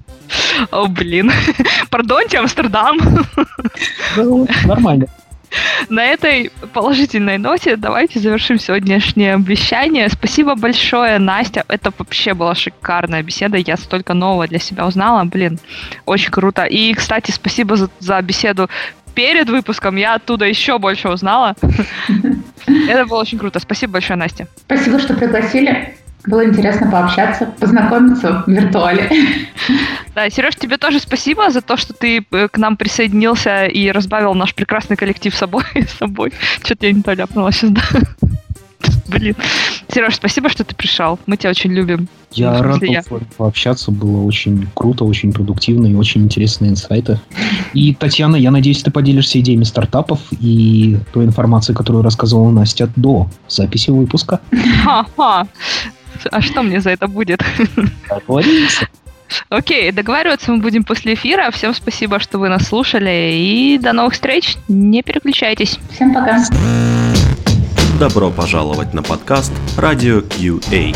О, блин. Пардоньте, Амстердам. Ну, нормально. На этой положительной ноте давайте завершим сегодняшнее обещание. Спасибо большое, Настя. Это вообще была шикарная беседа. Я столько нового для себя узнала. Блин, очень круто. И, кстати, спасибо за, за беседу перед выпуском. Я оттуда еще больше узнала. Это было очень круто. Спасибо большое, Настя. Спасибо, что пригласили. Было интересно пообщаться, познакомиться в виртуале. Да, Сереж, тебе тоже спасибо за то, что ты э, к нам присоединился и разбавил наш прекрасный коллектив собой. собой. Что-то я не то ляпнула сейчас, да? Блин. Сереж, спасибо, что ты пришел. Мы тебя очень любим. Я Ну, рад я. пообщаться, было очень круто, очень продуктивно и очень интересные инсайты. И, Татьяна, я надеюсь, ты поделишься идеями стартапов и той информацией, которую рассказывала Настя до записи выпуска. Ха-ха. А что мне за это будет? Договорились? Окей, договариваться мы будем после эфира. Всем спасибо, что вы нас слушали. И до новых встреч. Не переключайтесь. Всем пока. Добро пожаловать на подкаст «Радио QA».